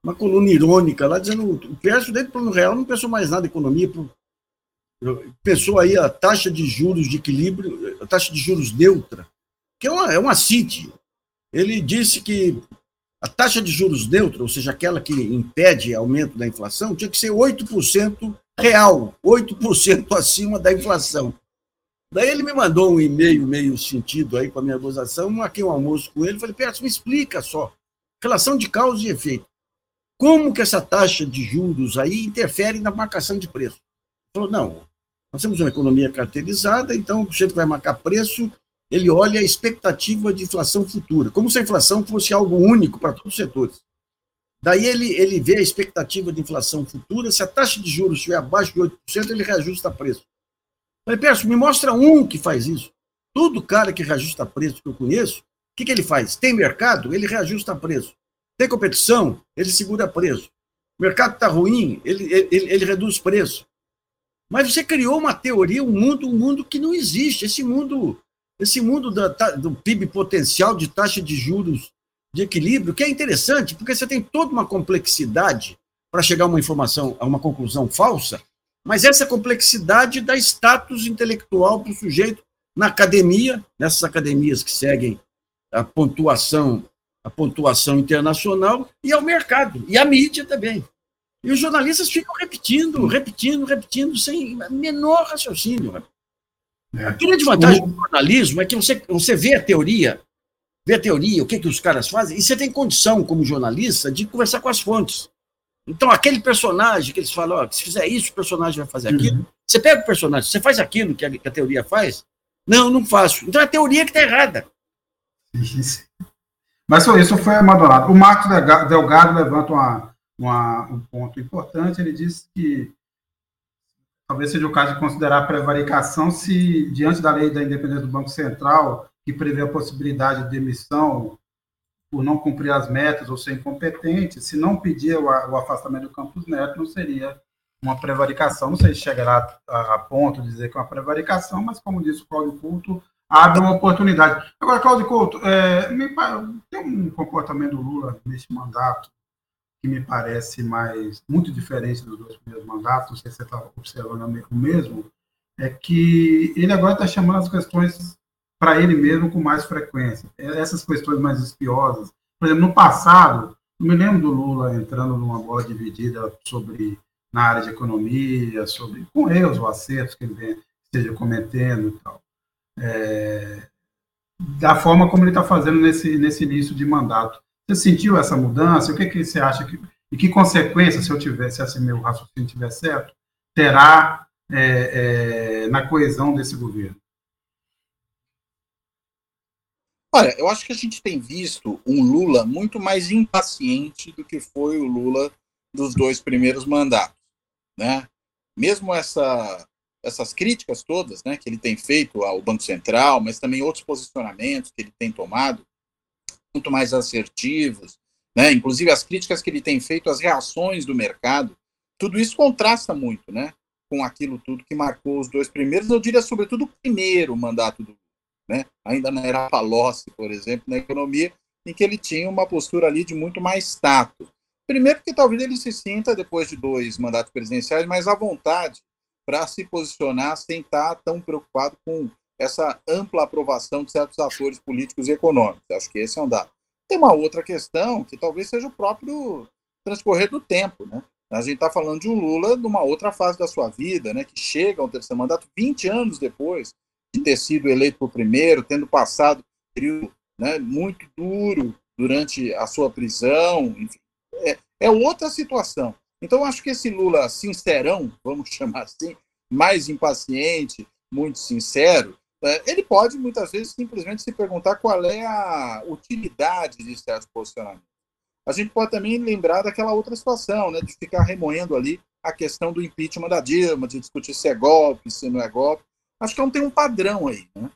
uma coluna irônica lá, dizendo o Pércio, dentro do plano real, não pensou mais nada em economia, pensou aí a taxa de juros de equilíbrio, a taxa de juros neutra, que é uma, é uma CIT. Ele disse que A taxa de juros neutra, ou seja, aquela que impede aumento da inflação, tinha que ser 8% real, 8% acima da inflação. Daí ele me mandou um e-mail meio sentido aí com a minha acusação, marquei um almoço com ele, falei, Pedro, me explica só, relação de causa e efeito. Como que essa taxa de juros aí interfere na marcação de preço? Ele falou, não, nós temos uma economia caracterizada, então o sujeito vai marcar preço ele olha a expectativa de inflação futura, como se a inflação fosse algo único para todos os setores. Daí ele, ele vê a expectativa de inflação futura, se a taxa de juros estiver abaixo de 8%, ele reajusta preço. Falei, Perso, me mostra um que faz isso. Todo cara que reajusta preço que eu conheço, o que, que ele faz? Tem mercado, ele reajusta preço. Tem competição, ele segura preço. O mercado está ruim, ele, ele, ele reduz preço. Mas você criou uma teoria, um mundo, um mundo que não existe. Esse mundo esse mundo da, do PIB potencial de taxa de juros de equilíbrio, que é interessante, porque você tem toda uma complexidade para chegar a uma informação, a uma conclusão falsa, mas essa complexidade dá status intelectual para o sujeito na academia, nessas academias que seguem a pontuação, a pontuação internacional, e ao mercado, e à mídia também. E os jornalistas ficam repetindo, repetindo, repetindo, sem menor raciocínio. É. A grande vantagem do jornalismo é que você, você vê a teoria, vê a teoria, o que, que os caras fazem, e você tem condição, como jornalista, de conversar com as fontes. Então, aquele personagem que eles falam, ó, se fizer isso, o personagem vai fazer aquilo. Uhum. Você pega o personagem, você faz aquilo que a, que a teoria faz? Não, não faço. Então, é a teoria que está errada. Mas isso foi abandonado. O Marcos Delgado levanta uma, uma, um ponto importante. Ele diz que talvez seja o caso de considerar a prevaricação se, diante da lei da independência do Banco Central, que prevê a possibilidade de demissão por não cumprir as metas ou ser incompetente, se não pedir o, afastamento do Campos Neto, não seria uma prevaricação. Não sei se chegará a, a ponto de dizer que é uma prevaricação, mas, como disse o Cláudio Couto, abre uma oportunidade. Agora, Cláudio Couto, é, me, tem um comportamento do Lula neste mandato que me parece mais muito diferente dos dois primeiros mandatos, não sei se você está observando o mesmo, é que ele agora está chamando as questões para ele mesmo com mais frequência. Essas questões mais espiosas. Por exemplo, no passado, eu me lembro do Lula entrando numa bola dividida sobre na área de economia, sobre com erros ou acertos que ele vem, esteja cometendo e tal. É, da forma como ele está fazendo nesse, nesse início de mandato. Você sentiu essa mudança? O que, que você acha que. E que consequências, se eu tivesse, se assim meu raciocínio estiver certo, terá é, é, na coesão desse governo? Olha, eu acho que a gente tem visto um Lula muito mais impaciente do que foi o Lula dos dois primeiros mandatos, né? Mesmo essa, essas críticas todas, né, que ele tem feito ao Banco Central, mas também outros posicionamentos que ele tem tomado, muito mais assertivos, né? Inclusive as críticas que ele tem feito, as reações do mercado, tudo isso contrasta muito, né? Com aquilo tudo que marcou os dois primeiros, eu diria sobretudo o primeiro mandato do né? Ainda não era Palocci, por exemplo, na economia, em que ele tinha uma postura ali de muito mais tato. Primeiro que talvez ele se sinta, depois de dois mandatos presidenciais, mais à vontade para se posicionar sem estar tão preocupado com essa ampla aprovação de certos atores políticos e econômicos. Acho que esse é um dado. Tem uma outra questão que talvez seja o próprio transcorrer do tempo, né? A gente está falando de um Lula numa outra fase da sua vida, né? Que chega ao terceiro mandato 20 anos depois de ter sido eleito por primeiro, tendo passado um período né, muito duro durante a sua prisão, enfim. É, é outra situação. Então, acho que esse Lula sincerão, vamos chamar assim, mais impaciente, muito sincero, ele pode, muitas vezes, simplesmente se perguntar qual é a utilidade de certos posicionamentos. A gente pode também lembrar daquela outra situação, né, de ficar remoendo ali a questão do impeachment da Dilma, de discutir se é golpe, se não é golpe. Acho que não tem um padrão aí. Né?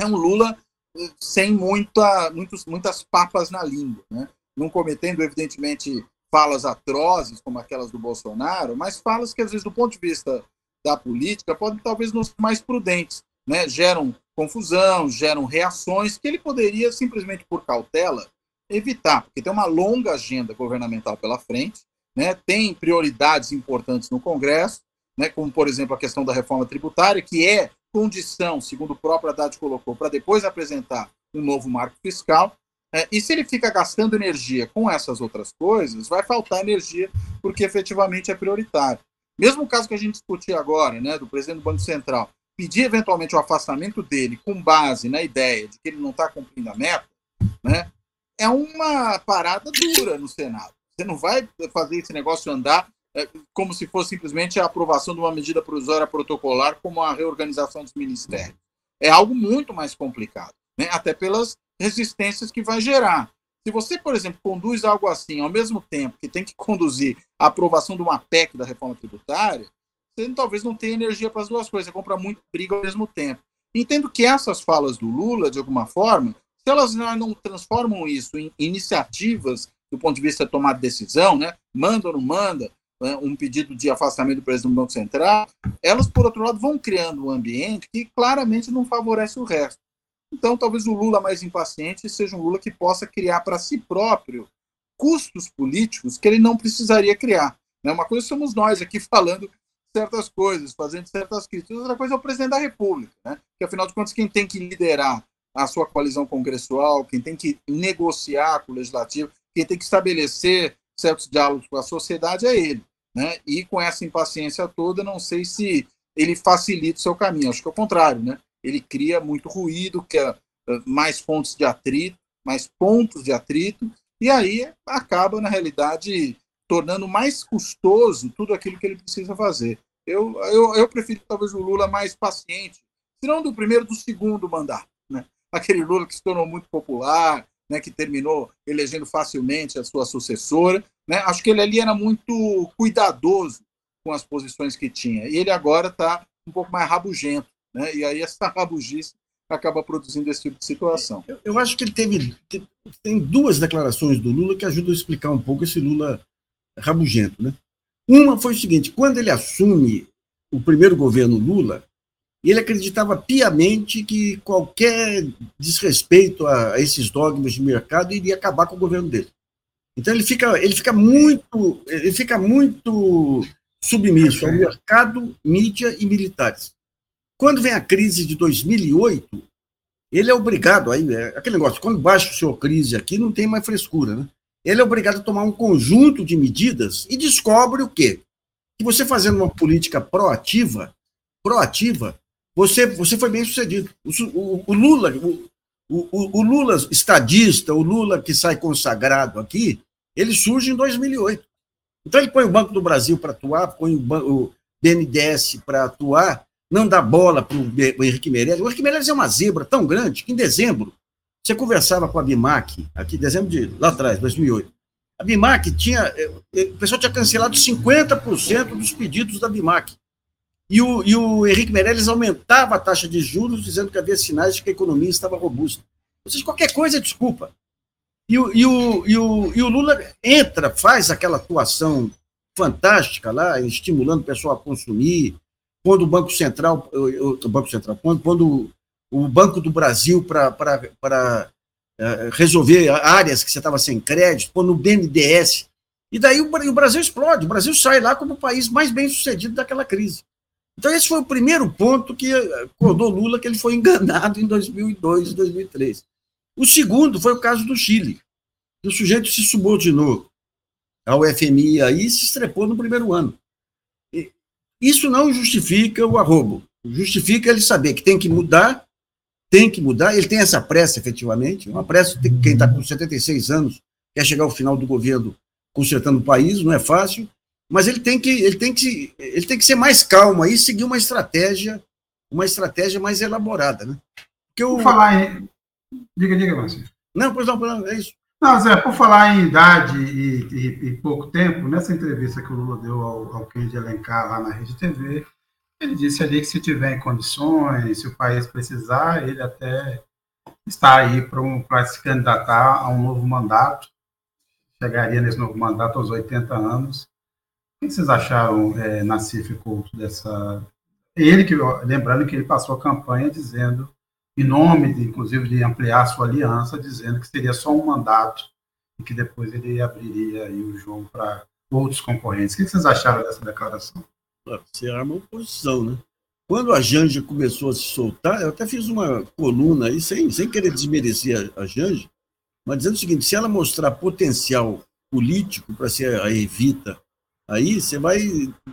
É um Lula eh, sem muita, muitos, muitas papas na língua, né? não cometendo, evidentemente, falas atrozes como aquelas do Bolsonaro, mas falas que, às vezes, do ponto de vista da política, podem talvez não ser mais prudentes né, geram confusão, geram reações que ele poderia simplesmente por cautela evitar, porque tem uma longa agenda governamental pela frente, né, tem prioridades importantes no Congresso, né, como por exemplo a questão da reforma tributária, que é condição, segundo o próprio Haddad colocou, para depois apresentar um novo marco fiscal. É, e se ele fica gastando energia com essas outras coisas, vai faltar energia porque efetivamente é prioritário. Mesmo o caso que a gente discutiu agora, né, do presidente do Banco Central, pedir eventualmente o afastamento dele com base na ideia de que ele não está cumprindo a meta, né, é uma parada dura no Senado. Você não vai fazer esse negócio andar é, como se fosse simplesmente a aprovação de uma medida provisória protocolar, como a reorganização dos ministérios. É algo muito mais complicado, né, até pelas resistências que vai gerar. Se você, por exemplo, conduz algo assim ao mesmo tempo que tem que conduzir a aprovação de uma PEC da reforma tributária, você talvez não tenha energia para as duas coisas, você compra muito briga ao mesmo tempo. Entendo que essas falas do Lula, de alguma forma, se elas não transformam isso em iniciativas do ponto de vista de tomar decisão, né? manda ou não manda, né? um pedido de afastamento do presidente do Banco Central, elas, por outro lado, vão criando um ambiente que claramente não favorece o resto. Então, talvez o Lula mais impaciente seja um Lula que possa criar para si próprio custos políticos que ele não precisaria criar. Né? Uma coisa somos nós aqui falando certas coisas, fazendo certas críticas, outra coisa é o presidente da República, né? que afinal de contas quem tem que liderar a sua coalizão congressual, quem tem que negociar com o legislativo, quem tem que estabelecer certos diálogos com a sociedade é ele. Né? E com essa impaciência toda, não sei se ele facilita o seu caminho, acho que é o contrário, né? ele cria muito ruído, que é mais fontes de atrito, mais pontos de atrito, e aí acaba, na realidade, tornando mais custoso tudo aquilo que ele precisa fazer. Eu, eu, eu prefiro talvez o Lula mais paciente, se não do primeiro, do segundo mandato. Né? Aquele Lula que se tornou muito popular, né, que terminou elegendo facilmente a sua sucessora. Né? Acho que ele ali era muito cuidadoso com as posições que tinha. E ele agora está um pouco mais rabugento. Né? E aí essa rabugice acaba produzindo esse tipo de situação. Eu, eu acho que ele teve. Tem duas declarações do Lula que ajudam a explicar um pouco esse Lula rabugento. Né? Uma foi o seguinte: quando ele assume o primeiro governo Lula, ele acreditava piamente que qualquer desrespeito a, esses dogmas de mercado iria acabar com o governo dele. Então ele fica, ele fica muito, ele fica muito submisso ao mercado, mídia e militares. Quando vem a crise de 2008, ele é obrigado, aí, é aquele negócio, quando baixa o seu crise aqui, não tem mais frescura, né? Ele é obrigado a tomar um conjunto de medidas e descobre o quê? Que você fazendo uma política proativa, proativa, você, você foi bem sucedido. O, o, o Lula, o, o, Lula estadista, o Lula que sai consagrado aqui, ele surge em 2008. Então ele põe o Banco do Brasil para atuar, põe o, o BNDES para atuar, não dá bola para o Henrique Meirelles. O Henrique Meirelles é uma zebra tão grande que em dezembro você conversava com a Bimac, aqui em dezembro de lá atrás, 2008. A Bimac tinha, eh, eh, o pessoal tinha cancelado 50% dos pedidos da Bimac. E o, e o Henrique Meirelles aumentava a taxa de juros, dizendo que havia sinais de que a economia estava robusta. Ou seja, qualquer coisa é desculpa. E o, e, o, e, o, e o Lula entra, faz aquela atuação fantástica lá, estimulando o pessoal a consumir, quando o Banco Central, o Banco Central, quando, quando o Banco do Brasil para eh, resolver áreas que você estava sem crédito, quando o BNDES. E daí o, Brasil explode, o Brasil sai lá como o país mais bem sucedido daquela crise. Então, esse foi o primeiro ponto que acordou Lula que ele foi enganado em 2002 e 2003. O segundo foi o caso do Chile. O sujeito se subordinou ao FMI aí e se estrepou no primeiro ano. Isso não justifica o arrobo. Justifica ele saber que tem que mudar, tem que mudar. Ele tem essa pressa, efetivamente. Uma pressa, quem está com 76 anos, quer chegar ao final do governo consertando o país, não é fácil. Mas ele tem que, ele tem que, ele tem que ser mais calmo aí, seguir uma estratégia, uma estratégia mais elaborada, né? Porque eu... Por falar em... Diga, diga, Márcio. Não, pois não, é isso. Não, Zé, por falar em idade e, e, e, pouco tempo, nessa entrevista que o Lula deu ao, ao Kennedy Alencar lá na Rede TV, ele disse ali que se tiver condições, se o país precisar, ele até está aí para um, se candidatar a um novo mandato, chegaria nesse novo mandato aos 80 anos. O que vocês acharam, é, Nassif Couto, dessa... Ele que, lembrando que ele passou a campanha dizendo em nome, de, inclusive, de ampliar sua aliança, dizendo que seria só um mandato e que depois ele abriria aí o jogo para outros concorrentes. O que vocês acharam dessa declaração? Você arma oposição, né? Quando a Janja começou a se soltar, eu até fiz uma coluna aí, sem, sem querer desmerecer a, a Janja, mas dizendo o seguinte: se ela mostrar potencial político para ser a Evita, aí você vai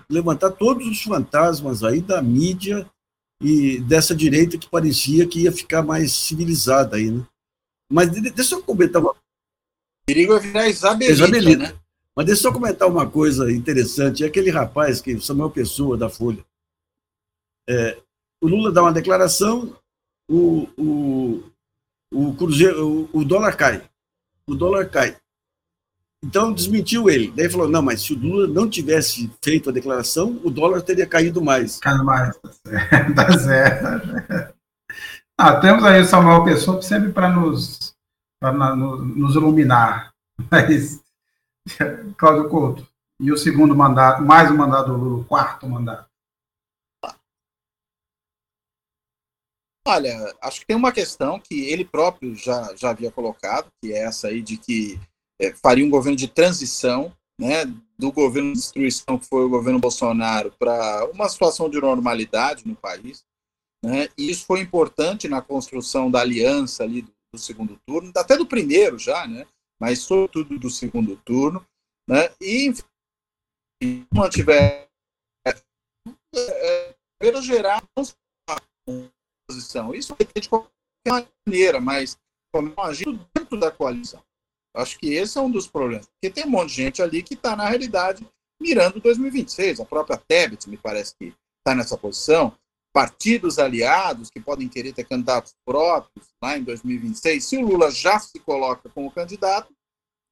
levantar todos os fantasmas aí da mídia e dessa direita que parecia que ia ficar mais civilizada aí, né? Mas deixa eu comentar uma... perigo é virar Isabelita, Isabelita. né? Mas deixa eu comentar uma coisa interessante. É aquele rapaz, que Samuel Pessoa, da Folha. É, o Lula dá uma declaração, o, o, o, cruzeiro, o, o dólar cai. O dólar cai. Então desmentiu ele. Daí falou: não, mas se o Lula não tivesse feito a declaração, o dólar teria caído mais. Caído mais, tá certo. Ah, temos aí o Samuel Pessoa sempre para nos, nos iluminar. Mas, Cláudio Couto, e o segundo mandato, mais um mandato do Lula, quarto mandato. Olha, acho que tem uma questão que ele próprio já, já havia colocado, que é essa aí de que é, faria um governo de transição, né, do governo de destruição que foi o governo Bolsonaro para uma situação de normalidade no país. Né, e isso foi importante na construção da aliança ali do, do segundo turno, até do primeiro já, né, mas sobretudo do segundo turno. Né, e, mantiver é, geral posição. Isso de qualquer maneira, mas como agindo dentro da coalição. Acho que esse é um dos problemas. Porque tem um monte de gente ali que está, na realidade, mirando 2026. A própria Tebet, me parece que está nessa posição. Partidos aliados que podem querer ter candidatos próprios lá em 2026. Se o Lula já se coloca como candidato,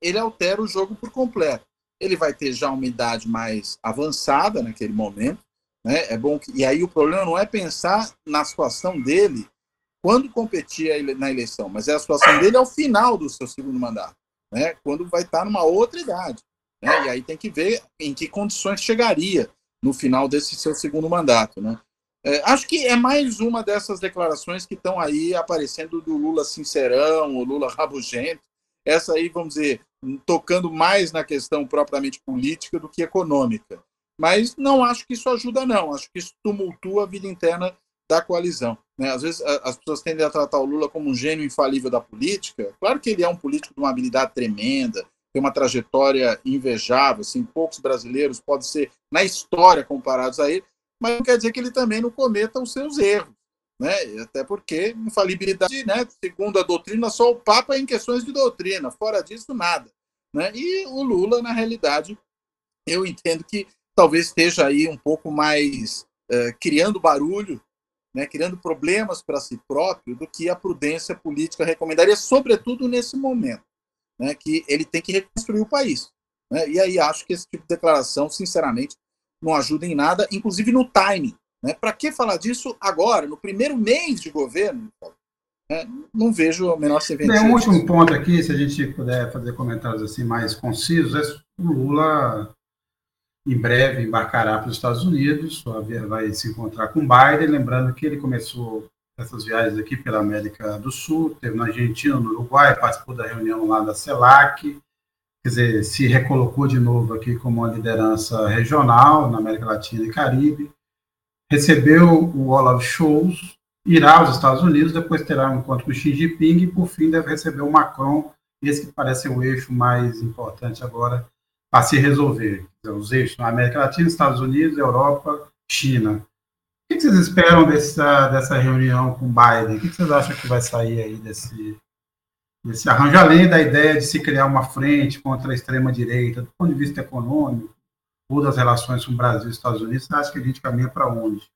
ele altera o jogo por completo. Ele vai ter já uma idade mais avançada naquele momento. Né? É bom que... E aí o problema não é pensar na situação dele quando competir na eleição, mas é a situação dele ao final do seu segundo mandato né, quando vai estar numa outra idade. Né, e aí tem que ver em que condições chegaria no final desse seu segundo mandato. Né. É, acho que é mais uma dessas declarações que estão aí aparecendo do Lula sincerão, o Lula rabugento. Essa aí, vamos dizer, tocando mais na questão propriamente política do que econômica. Mas não acho que isso ajuda, não. Acho que isso tumultua a vida interna da coalizão. Né? Às vezes as pessoas tendem a tratar o Lula como um gênio infalível da política. Claro que ele é um político de uma habilidade tremenda, tem uma trajetória invejável, assim, poucos brasileiros podem ser na história comparados a ele, mas não quer dizer que ele também não cometa os seus erros. Né? Até porque infalibilidade, né? segundo a doutrina, só o Papa é em questões de doutrina, fora disso, nada. Né? E o Lula, na realidade, eu entendo que talvez esteja aí um pouco mais uh, criando barulho né, criando problemas para si próprio do que a prudência política recomendaria, sobretudo nesse momento, né, que ele tem que reconstruir o país. Né, e aí acho que esse tipo de declaração, sinceramente, não ajuda em nada, inclusive no timing. Né? Para que falar disso agora, no primeiro mês de governo? Né, não vejo a menor serventia. Tem um último ponto aqui, se a gente puder fazer comentários assim mais concisos, é o Lula em breve embarcará para os Estados Unidos, vai se encontrar com Biden, lembrando que ele começou essas viagens aqui pela América do Sul, teve na Argentina, no Uruguai, participou da reunião lá da CELAC, quer dizer, se recolocou de novo aqui como uma liderança regional na América Latina e Caribe, recebeu o Olaf Scholz, irá aos Estados Unidos, depois terá um encontro com Xi Jinping e, por fim, deve receber o Macron, esse que parece o eixo mais importante agora a se resolver. Os eixos na América Latina, Estados Unidos, Europa, China. O que vocês esperam dessa, dessa reunião com Biden? O que vocês acham que vai sair aí desse, desse arranjo, além da ideia de se criar uma frente contra a extrema-direita, do ponto de vista econômico, ou das relações com o Brasil e Estados Unidos, você acha que a gente caminha para onde?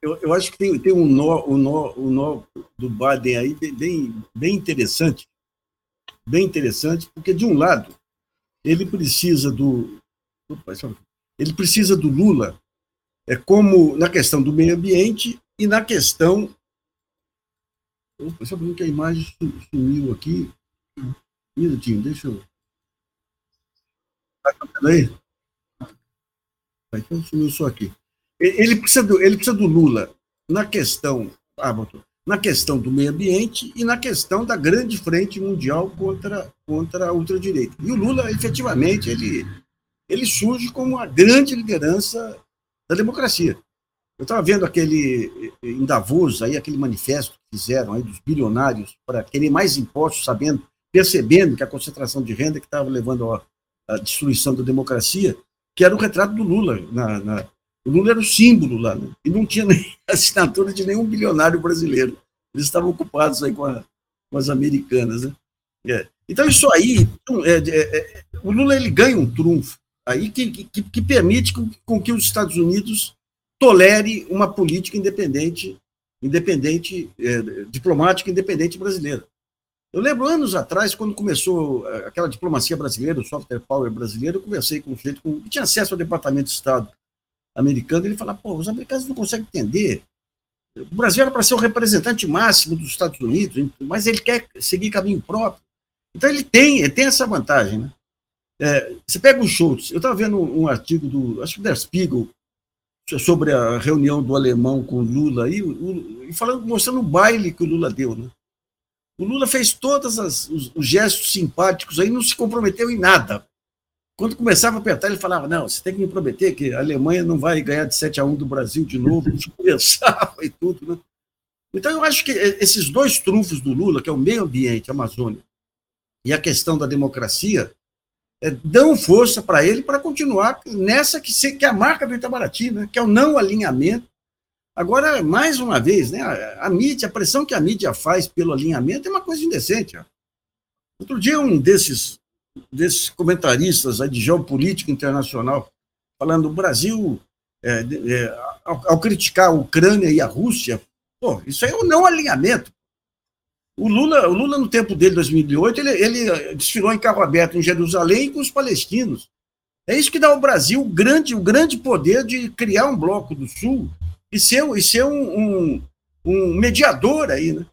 Eu, eu, acho que tem, tem um, nó, um, nó, um nó do Biden aí bem, bem interessante, bem interessante, porque, de um lado, ele precisa do ele precisa do Lula é como na questão do meio ambiente e na questão Opa, só que a imagem sumiu aqui. Um minutinho, deixa eu. Está vendo aí? Então sumiu só aqui. Ele precisa do, ele precisa do Lula na questão. Ah, botou na questão do meio ambiente e na questão da grande frente mundial contra, contra a ultradireita. E o Lula, efetivamente, ele, ele surge como uma grande liderança da democracia. Eu estava vendo aquele, em Davos, aí, aquele manifesto que fizeram aí dos bilionários para querer mais impostos, sabendo, percebendo que a concentração de renda que estava levando à, destruição da democracia, que era o retrato do Lula. Na, na, o Lula era o símbolo lá, né? e não tinha nem assinatura de nenhum bilionário brasileiro. Eles estavam ocupados aí com, a, com as americanas. Né? É. Então, isso aí, então, é, é, é, o Lula ele ganha um trunfo aí que, que, que permite com, com que os Estados Unidos tolere uma política independente, independente, é, diplomática independente brasileira. Eu lembro anos atrás, quando começou é, aquela diplomacia brasileira, o software power brasileiro, eu conversei com um sujeito que tinha acesso ao Departamento de Estado americano, ele falava, pô, os americanos não conseguem entender. O Brasil era para ser o representante máximo dos Estados Unidos, mas ele quer seguir caminho próprio. Então ele tem, ele tem essa vantagem, né? É, você pega o Schultz, eu estava vendo um, um, artigo do, acho que Der Spiegel, sobre a reunião do alemão com Lula, e, o, e falando, mostrando o baile que o Lula deu. Né? O Lula fez todos os, os, gestos simpáticos aí, não se comprometeu em nada. Quando começava a apertar, ele falava: Não, você tem que me prometer que a Alemanha não vai ganhar de 7 a 1 do Brasil de novo. Conversava e tudo. Né? Então, eu acho que esses dois trunfos do Lula, que é o meio ambiente, a Amazônia, e a questão da democracia, é, dão força para ele para continuar nessa que, se, que é a marca do Itamaraty, né, que é o não alinhamento. Agora, mais uma vez, né, a, a, mídia, a pressão que a mídia faz pelo alinhamento é uma coisa indecente. Ó. Outro dia, um desses, desses comentaristas aí de geopolítica internacional, falando o Brasil, é, é, ao, ao, criticar a Ucrânia e a Rússia, pô, isso aí é um não alinhamento. O Lula, o Lula, no tempo dele, 2008, ele, ele desfilou em carro aberto em Jerusalém com os palestinos. É isso que dá ao Brasil o grande, o grande poder de criar um bloco do Sul e ser, e ser um, um, um mediador aí, né?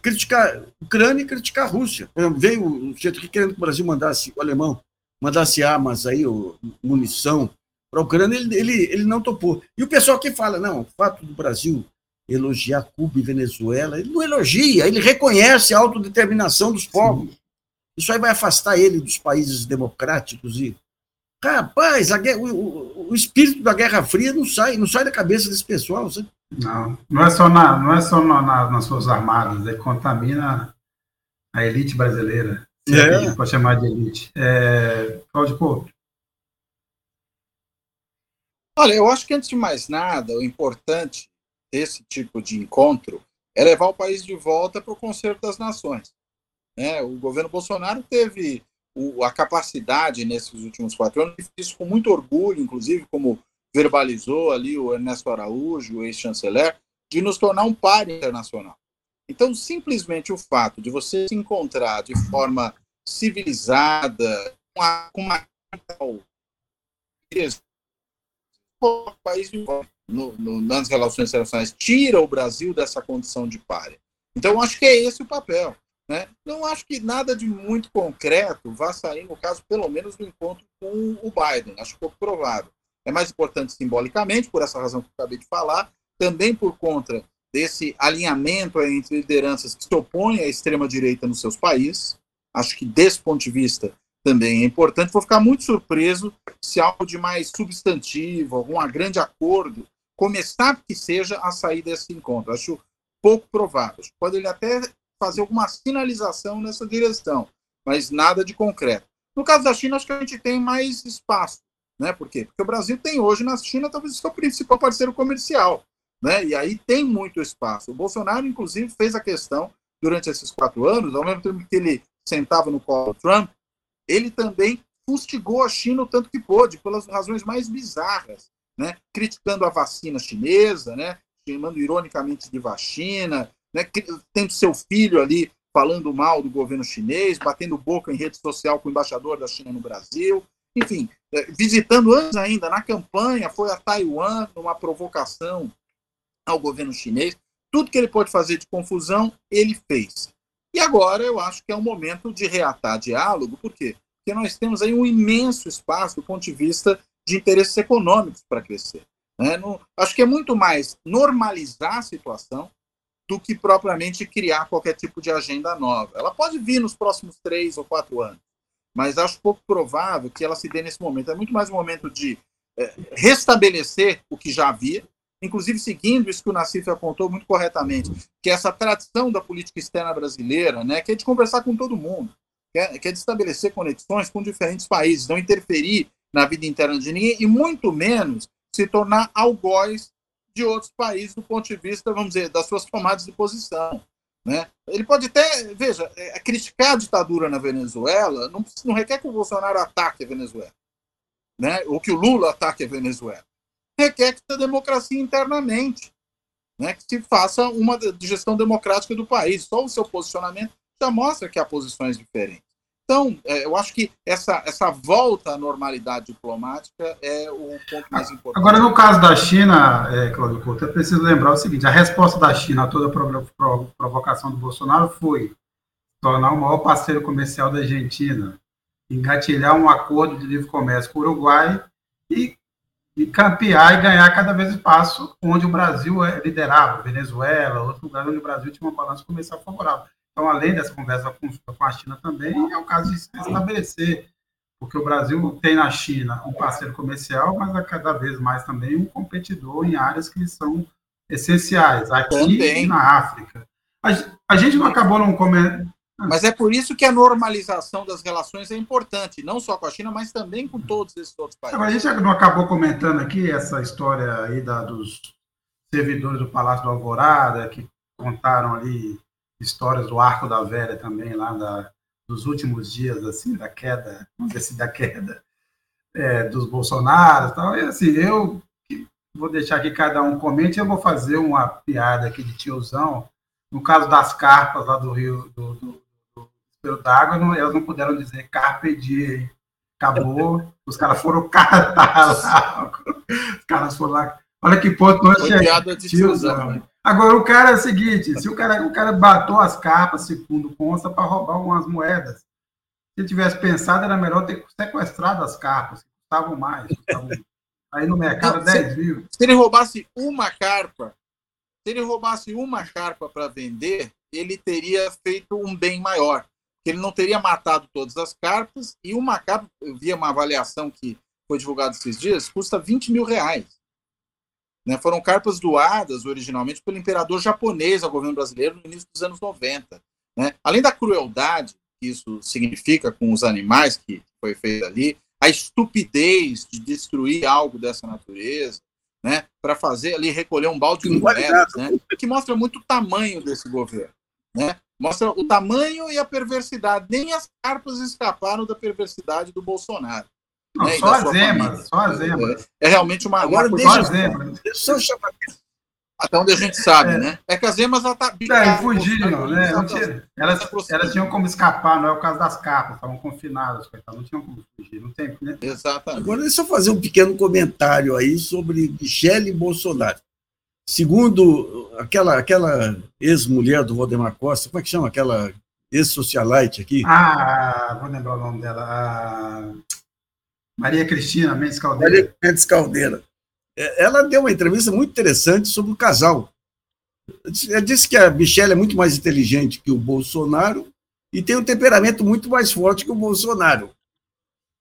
Criticar a Ucrânia e criticar a Rússia. Veio o jeito que querendo que o Brasil mandasse, o alemão, mandasse armas aí, munição para a Ucrânia, ele, ele, ele não topou. E o pessoal que fala, não, o fato do Brasil elogiar Cuba e Venezuela. Ele não elogia, ele reconhece a autodeterminação dos povos. Sim. Isso aí vai afastar ele dos países democráticos e rapaz, guerra, o, o, espírito da Guerra Fria não sai, não sai da cabeça desse pessoal. Sabe? Não, não é só na, não é só na, na, nas suas armadas, é contamina a elite brasileira. Se é. gente pode chamar de elite. É, Cláudio Couto. Olha, eu acho que antes de mais nada, o importante esse tipo de encontro é levar o país de volta para o Conselho das Nações. Né? O governo Bolsonaro teve o, a capacidade, nesses últimos quatro anos, e isso com muito orgulho, inclusive, como verbalizou ali o Ernesto Araújo, o ex-chanceler, de nos tornar um par internacional. Então, simplesmente o fato de você se encontrar de forma civilizada, com uma, com uma o país de volta no, no, nas relações internacionais tira o Brasil dessa condição de páreo. Então, acho que é esse o papel. Né? Não acho que nada de muito concreto vá sair, no caso, pelo menos, do encontro com o Biden. Acho pouco provável. É mais importante simbolicamente, por essa razão que eu acabei de falar, também por conta desse alinhamento entre lideranças que se opõem à extrema-direita nos seus países. Acho que, desse ponto de vista, também é importante. Vou ficar muito surpreso se algo de mais substantivo, algum grande acordo começar que seja a sair desse encontro. Acho pouco provável. Pode ele até fazer alguma sinalização nessa direção, mas nada de concreto. No caso da China, acho que a gente tem mais espaço. Né? Por quê? Porque o Brasil tem hoje na China talvez o seu principal parceiro comercial. Né? E aí tem muito espaço. O Bolsonaro, inclusive, fez a questão, durante esses quatro anos, ao mesmo tempo que ele sentava no colo Trump, ele também fustigou a China o tanto que pôde, pelas razões mais bizarras né, criticando a vacina chinesa, né, chamando ironicamente de vacina, né, tendo seu filho ali falando mal do governo chinês, batendo boca em rede social com o embaixador da China no Brasil, enfim, é, visitando antes ainda na campanha, foi a Taiwan numa provocação ao governo chinês. Tudo que ele pode fazer de confusão, ele fez. E agora eu acho que é o momento de reatar diálogo, por quê? Porque nós temos aí um imenso espaço do ponto de vista de interesses econômicos para crescer. Né? Acho que é muito mais normalizar a situação do que propriamente criar qualquer tipo de agenda nova. Ela pode vir nos próximos três ou quatro anos, mas acho pouco provável que ela se dê nesse momento. É muito mais um momento de é, restabelecer o que já havia, inclusive seguindo isso que o Nassif apontou muito corretamente, que é essa tradição da política externa brasileira, né, que é de conversar com todo mundo, que é, que é de estabelecer conexões com diferentes países, não interferir na vida interna de ninguém e muito menos se tornar algoz de outros países do ponto de vista, vamos dizer, das suas tomadas de posição. Né? Ele pode até, veja, é, criticar a ditadura na Venezuela não, não requer que o Bolsonaro ataque a Venezuela, né? ou que o Lula ataque a Venezuela. Requer que a democracia internamente, né? que se faça uma gestão democrática do país. Só o seu posicionamento já mostra que há posições diferentes. Então, é, eu acho que essa, essa volta à normalidade diplomática é o ponto mais importante. Agora, no caso da China, é, Cláudio Couto, é preciso lembrar o seguinte: a resposta da China a toda a provocação do Bolsonaro foi tornar o maior parceiro comercial da Argentina, engatilhar um acordo de livre comércio com o Uruguai e, e campear e ganhar cada vez espaço onde o Brasil é, liderava, Venezuela, outro lugar onde o Brasil tinha uma balança comercial favorável. Então, além dessa conversa com a China também, é o caso de se estabelecer, porque o Brasil tem na China um parceiro comercial, mas é cada vez mais também um competidor em áreas que são essenciais, aqui também. e na África. A, a, gente não acabou não comendo. Mas é por isso que a normalização das relações é importante, não só com a China, mas também com todos esses outros países. Agora, a gente não acabou comentando aqui essa história aí da, dos servidores do Palácio do Alvorada, que contaram ali histórias do Arco da Velha também, lá da, dos últimos dias, assim, da queda, vamos dizer assim, da queda é, dos Bolsonaros e tal. E assim, eu vou deixar que cada um comente, eu vou fazer uma piada aqui de tiozão. No caso das carpas lá do Rio, do, do, do d'Água, elas não puderam dizer carpe diem. Acabou, os caras foram catar lá. Os caras foram lá. Olha que ponto nós chegamos. Né? Agora, o cara é o seguinte: se o cara, o cara batou as capas, segundo consta, para roubar umas moedas. Se ele tivesse pensado, era melhor ter sequestrado as capas, que custavam mais. Custavam... Aí no mercado, Não, 10 mil. Se ele roubasse uma carpa, se ele roubasse uma carpa para vender, ele teria feito um bem maior. Ele não teria matado todas as carpas, e uma carpa, eu vi uma avaliação que foi divulgada esses dias, custa 20 mil reais. Né? Foram carpas doadas originalmente pelo imperador japonês ao governo brasileiro no início dos anos 90. Né? Além da crueldade que isso significa com os animais que foi feito ali, a estupidez de destruir algo dessa natureza, né, para fazer ali recolher um balde de moedas, né, que mostra muito o tamanho desse governo, né? Mostra o tamanho e a perversidade. Nem as carpas escaparam da perversidade do Bolsonaro. Não, né, só as emas, só as emas. É, é realmente uma. Agora uma deixa as emas. Até onde a gente sabe, é. né? É que as emas tá é, fugiram, né? Tinha, elas, elas tinham como escapar, não é o caso das capas, estavam confinadas, não tinham como fugir, não tem, né? Exatamente. Agora deixa eu fazer um pequeno comentário aí sobre Michele Bolsonaro. Segundo aquela, aquela ex-mulher do Valdemar Costa, como é que chama aquela ex-socialite aqui? Ah, vou lembrar o nome dela. Ah, Maria Cristina Mendes Caldeira. Maria Mendes Caldeira. É, ela deu uma entrevista muito interessante sobre o casal. Ela disse que a Michelle é muito mais inteligente que o Bolsonaro e tem um temperamento muito mais forte que o Bolsonaro.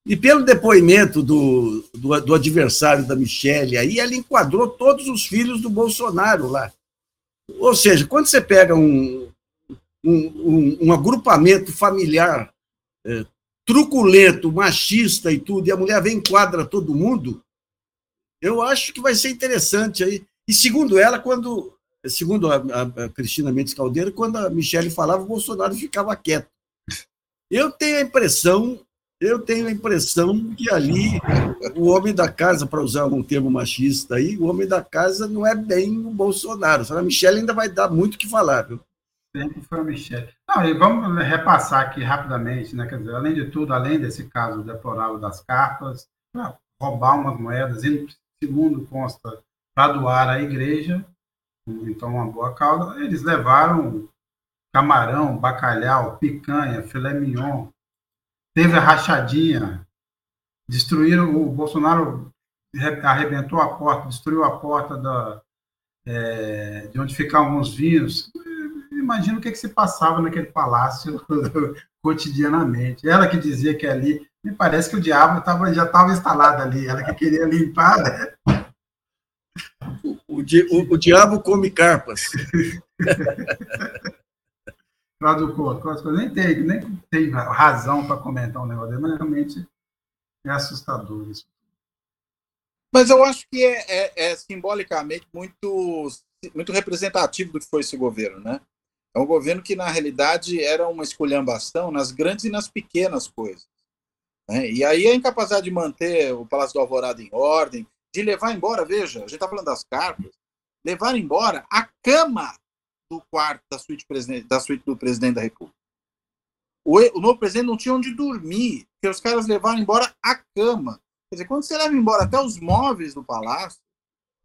E pelo depoimento do, do, do adversário da Michelle, aí ela enquadrou todos os filhos do Bolsonaro lá. Ou seja, quando você pega um, um, um, um agrupamento familiar é, truculento, machista e tudo, e a mulher vem enquadra todo mundo, eu acho que vai ser interessante aí. E segundo ela, quando, segundo a, a, a Cristina Mendes Caldeira, quando a Michelle falava, o Bolsonaro ficava quieto. Eu tenho a impressão, eu tenho a impressão que ali o homem da casa, para usar um termo machista aí, o homem da casa não é bem o Bolsonaro. A Michelle ainda vai dar muito o que falar, viu? Sempre foi o Michel. Não, e vamos repassar aqui rapidamente, né? Quer dizer, além de tudo, além desse caso deplorável das cartas, roubar umas moedas, segundo consta, para doar à igreja, então uma boa causa, eles levaram camarão, bacalhau, picanha, filé mignon, teve a rachadinha, destruíram, o Bolsonaro arrebentou a porta, destruiu a porta da, é, de onde ficavam os vinhos, imagino o que, que se passava naquele palácio cotidianamente. Ela que dizia que ali, me parece que o diabo tava, já estava instalado ali, ela que queria limpar. Né? O, o, o diabo come carpas. Cláudio Couto, nem tem, nem tem razão para comentar um negócio dele, mas realmente é assustador isso. Mas eu acho que é, é, é, simbolicamente muito, muito representativo do que foi esse governo, né? É um governo que, na realidade, era uma esculhambação nas grandes e nas pequenas coisas. Né? E aí a incapacidade de manter o Palácio do Alvorada em ordem, de levar embora, veja, a gente está falando das cartas, levar embora a cama do quarto da suíte, da suíte do presidente da República. O, o novo presidente não tinha onde dormir, porque os caras levaram embora a cama. Quer dizer, quando você leva embora até os móveis do palácio,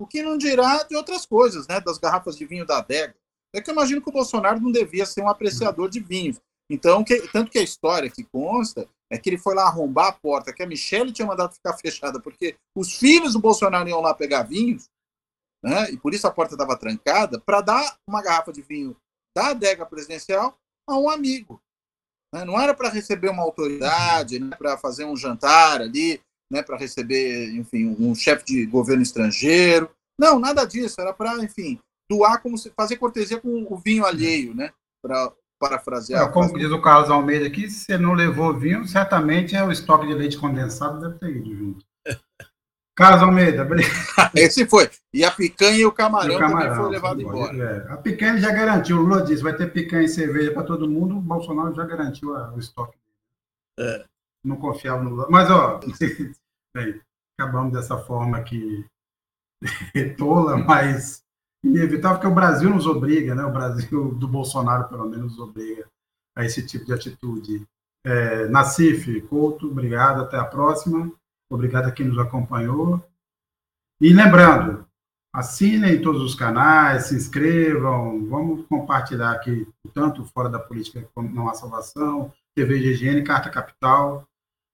o que não dirá de outras coisas, né? Das garrafas de vinho da adega. É que eu imagino que o Bolsonaro não devia ser um apreciador de vinhos. Então, que, tanto que a história que consta é que ele foi lá arrombar a porta, que a Michelle tinha mandado ficar fechada, porque os filhos do Bolsonaro iam lá pegar vinhos, né? E por isso a porta estava trancada, para dar uma garrafa de vinho da adega presidencial a um amigo. Né? Não era para receber uma autoridade, né? para fazer um jantar ali, né? para receber, enfim, um chefe de governo estrangeiro. Não, nada disso. Era para, enfim, doar como se fazer cortesia com o vinho alheio, né? Para parafrasear. É, como diz o Carlos Almeida aqui, se você não levou vinho, certamente é o estoque de leite condensado deve ter ido junto. Carlos Almeida, Esse foi. E a picanha e o camarão, e o camarão também foi levado embora. É. A picanha já garantiu, o Lula disse, vai ter picanha e cerveja para todo mundo, o Bolsonaro já garantiu a, o estoque. É. Não confiava no Lula. Mas, ó, bem, acabamos dessa forma que tola, mas inevitável, porque o Brasil nos obriga, né? o Brasil do Bolsonaro, pelo menos, nos obriga a esse tipo de atitude. É, Nacif, Couto, obrigado, até a próxima. Obrigado a quem nos acompanhou. E lembrando, assinem todos os canais, se inscrevam, vamos compartilhar aqui, tanto fora da política como não há salvação, TV de higiene, Carta Capital.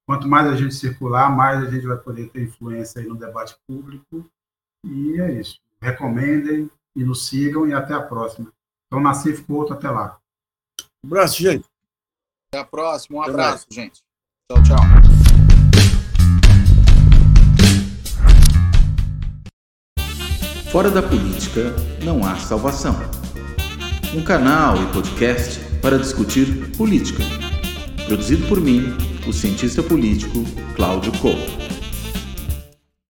Quanto mais a gente circular, mais a gente vai poder ter influência aí no debate público. E é isso. Recomendem e nos sigam e até a próxima. Então, Nassif Couto, até lá. Um abraço, gente. Até a próxima. Um abraço, gente. Tchau, tchau. Fora da política não há salvação. Um canal e podcast para discutir política. Produzido por mim, o cientista político Cláudio Couto.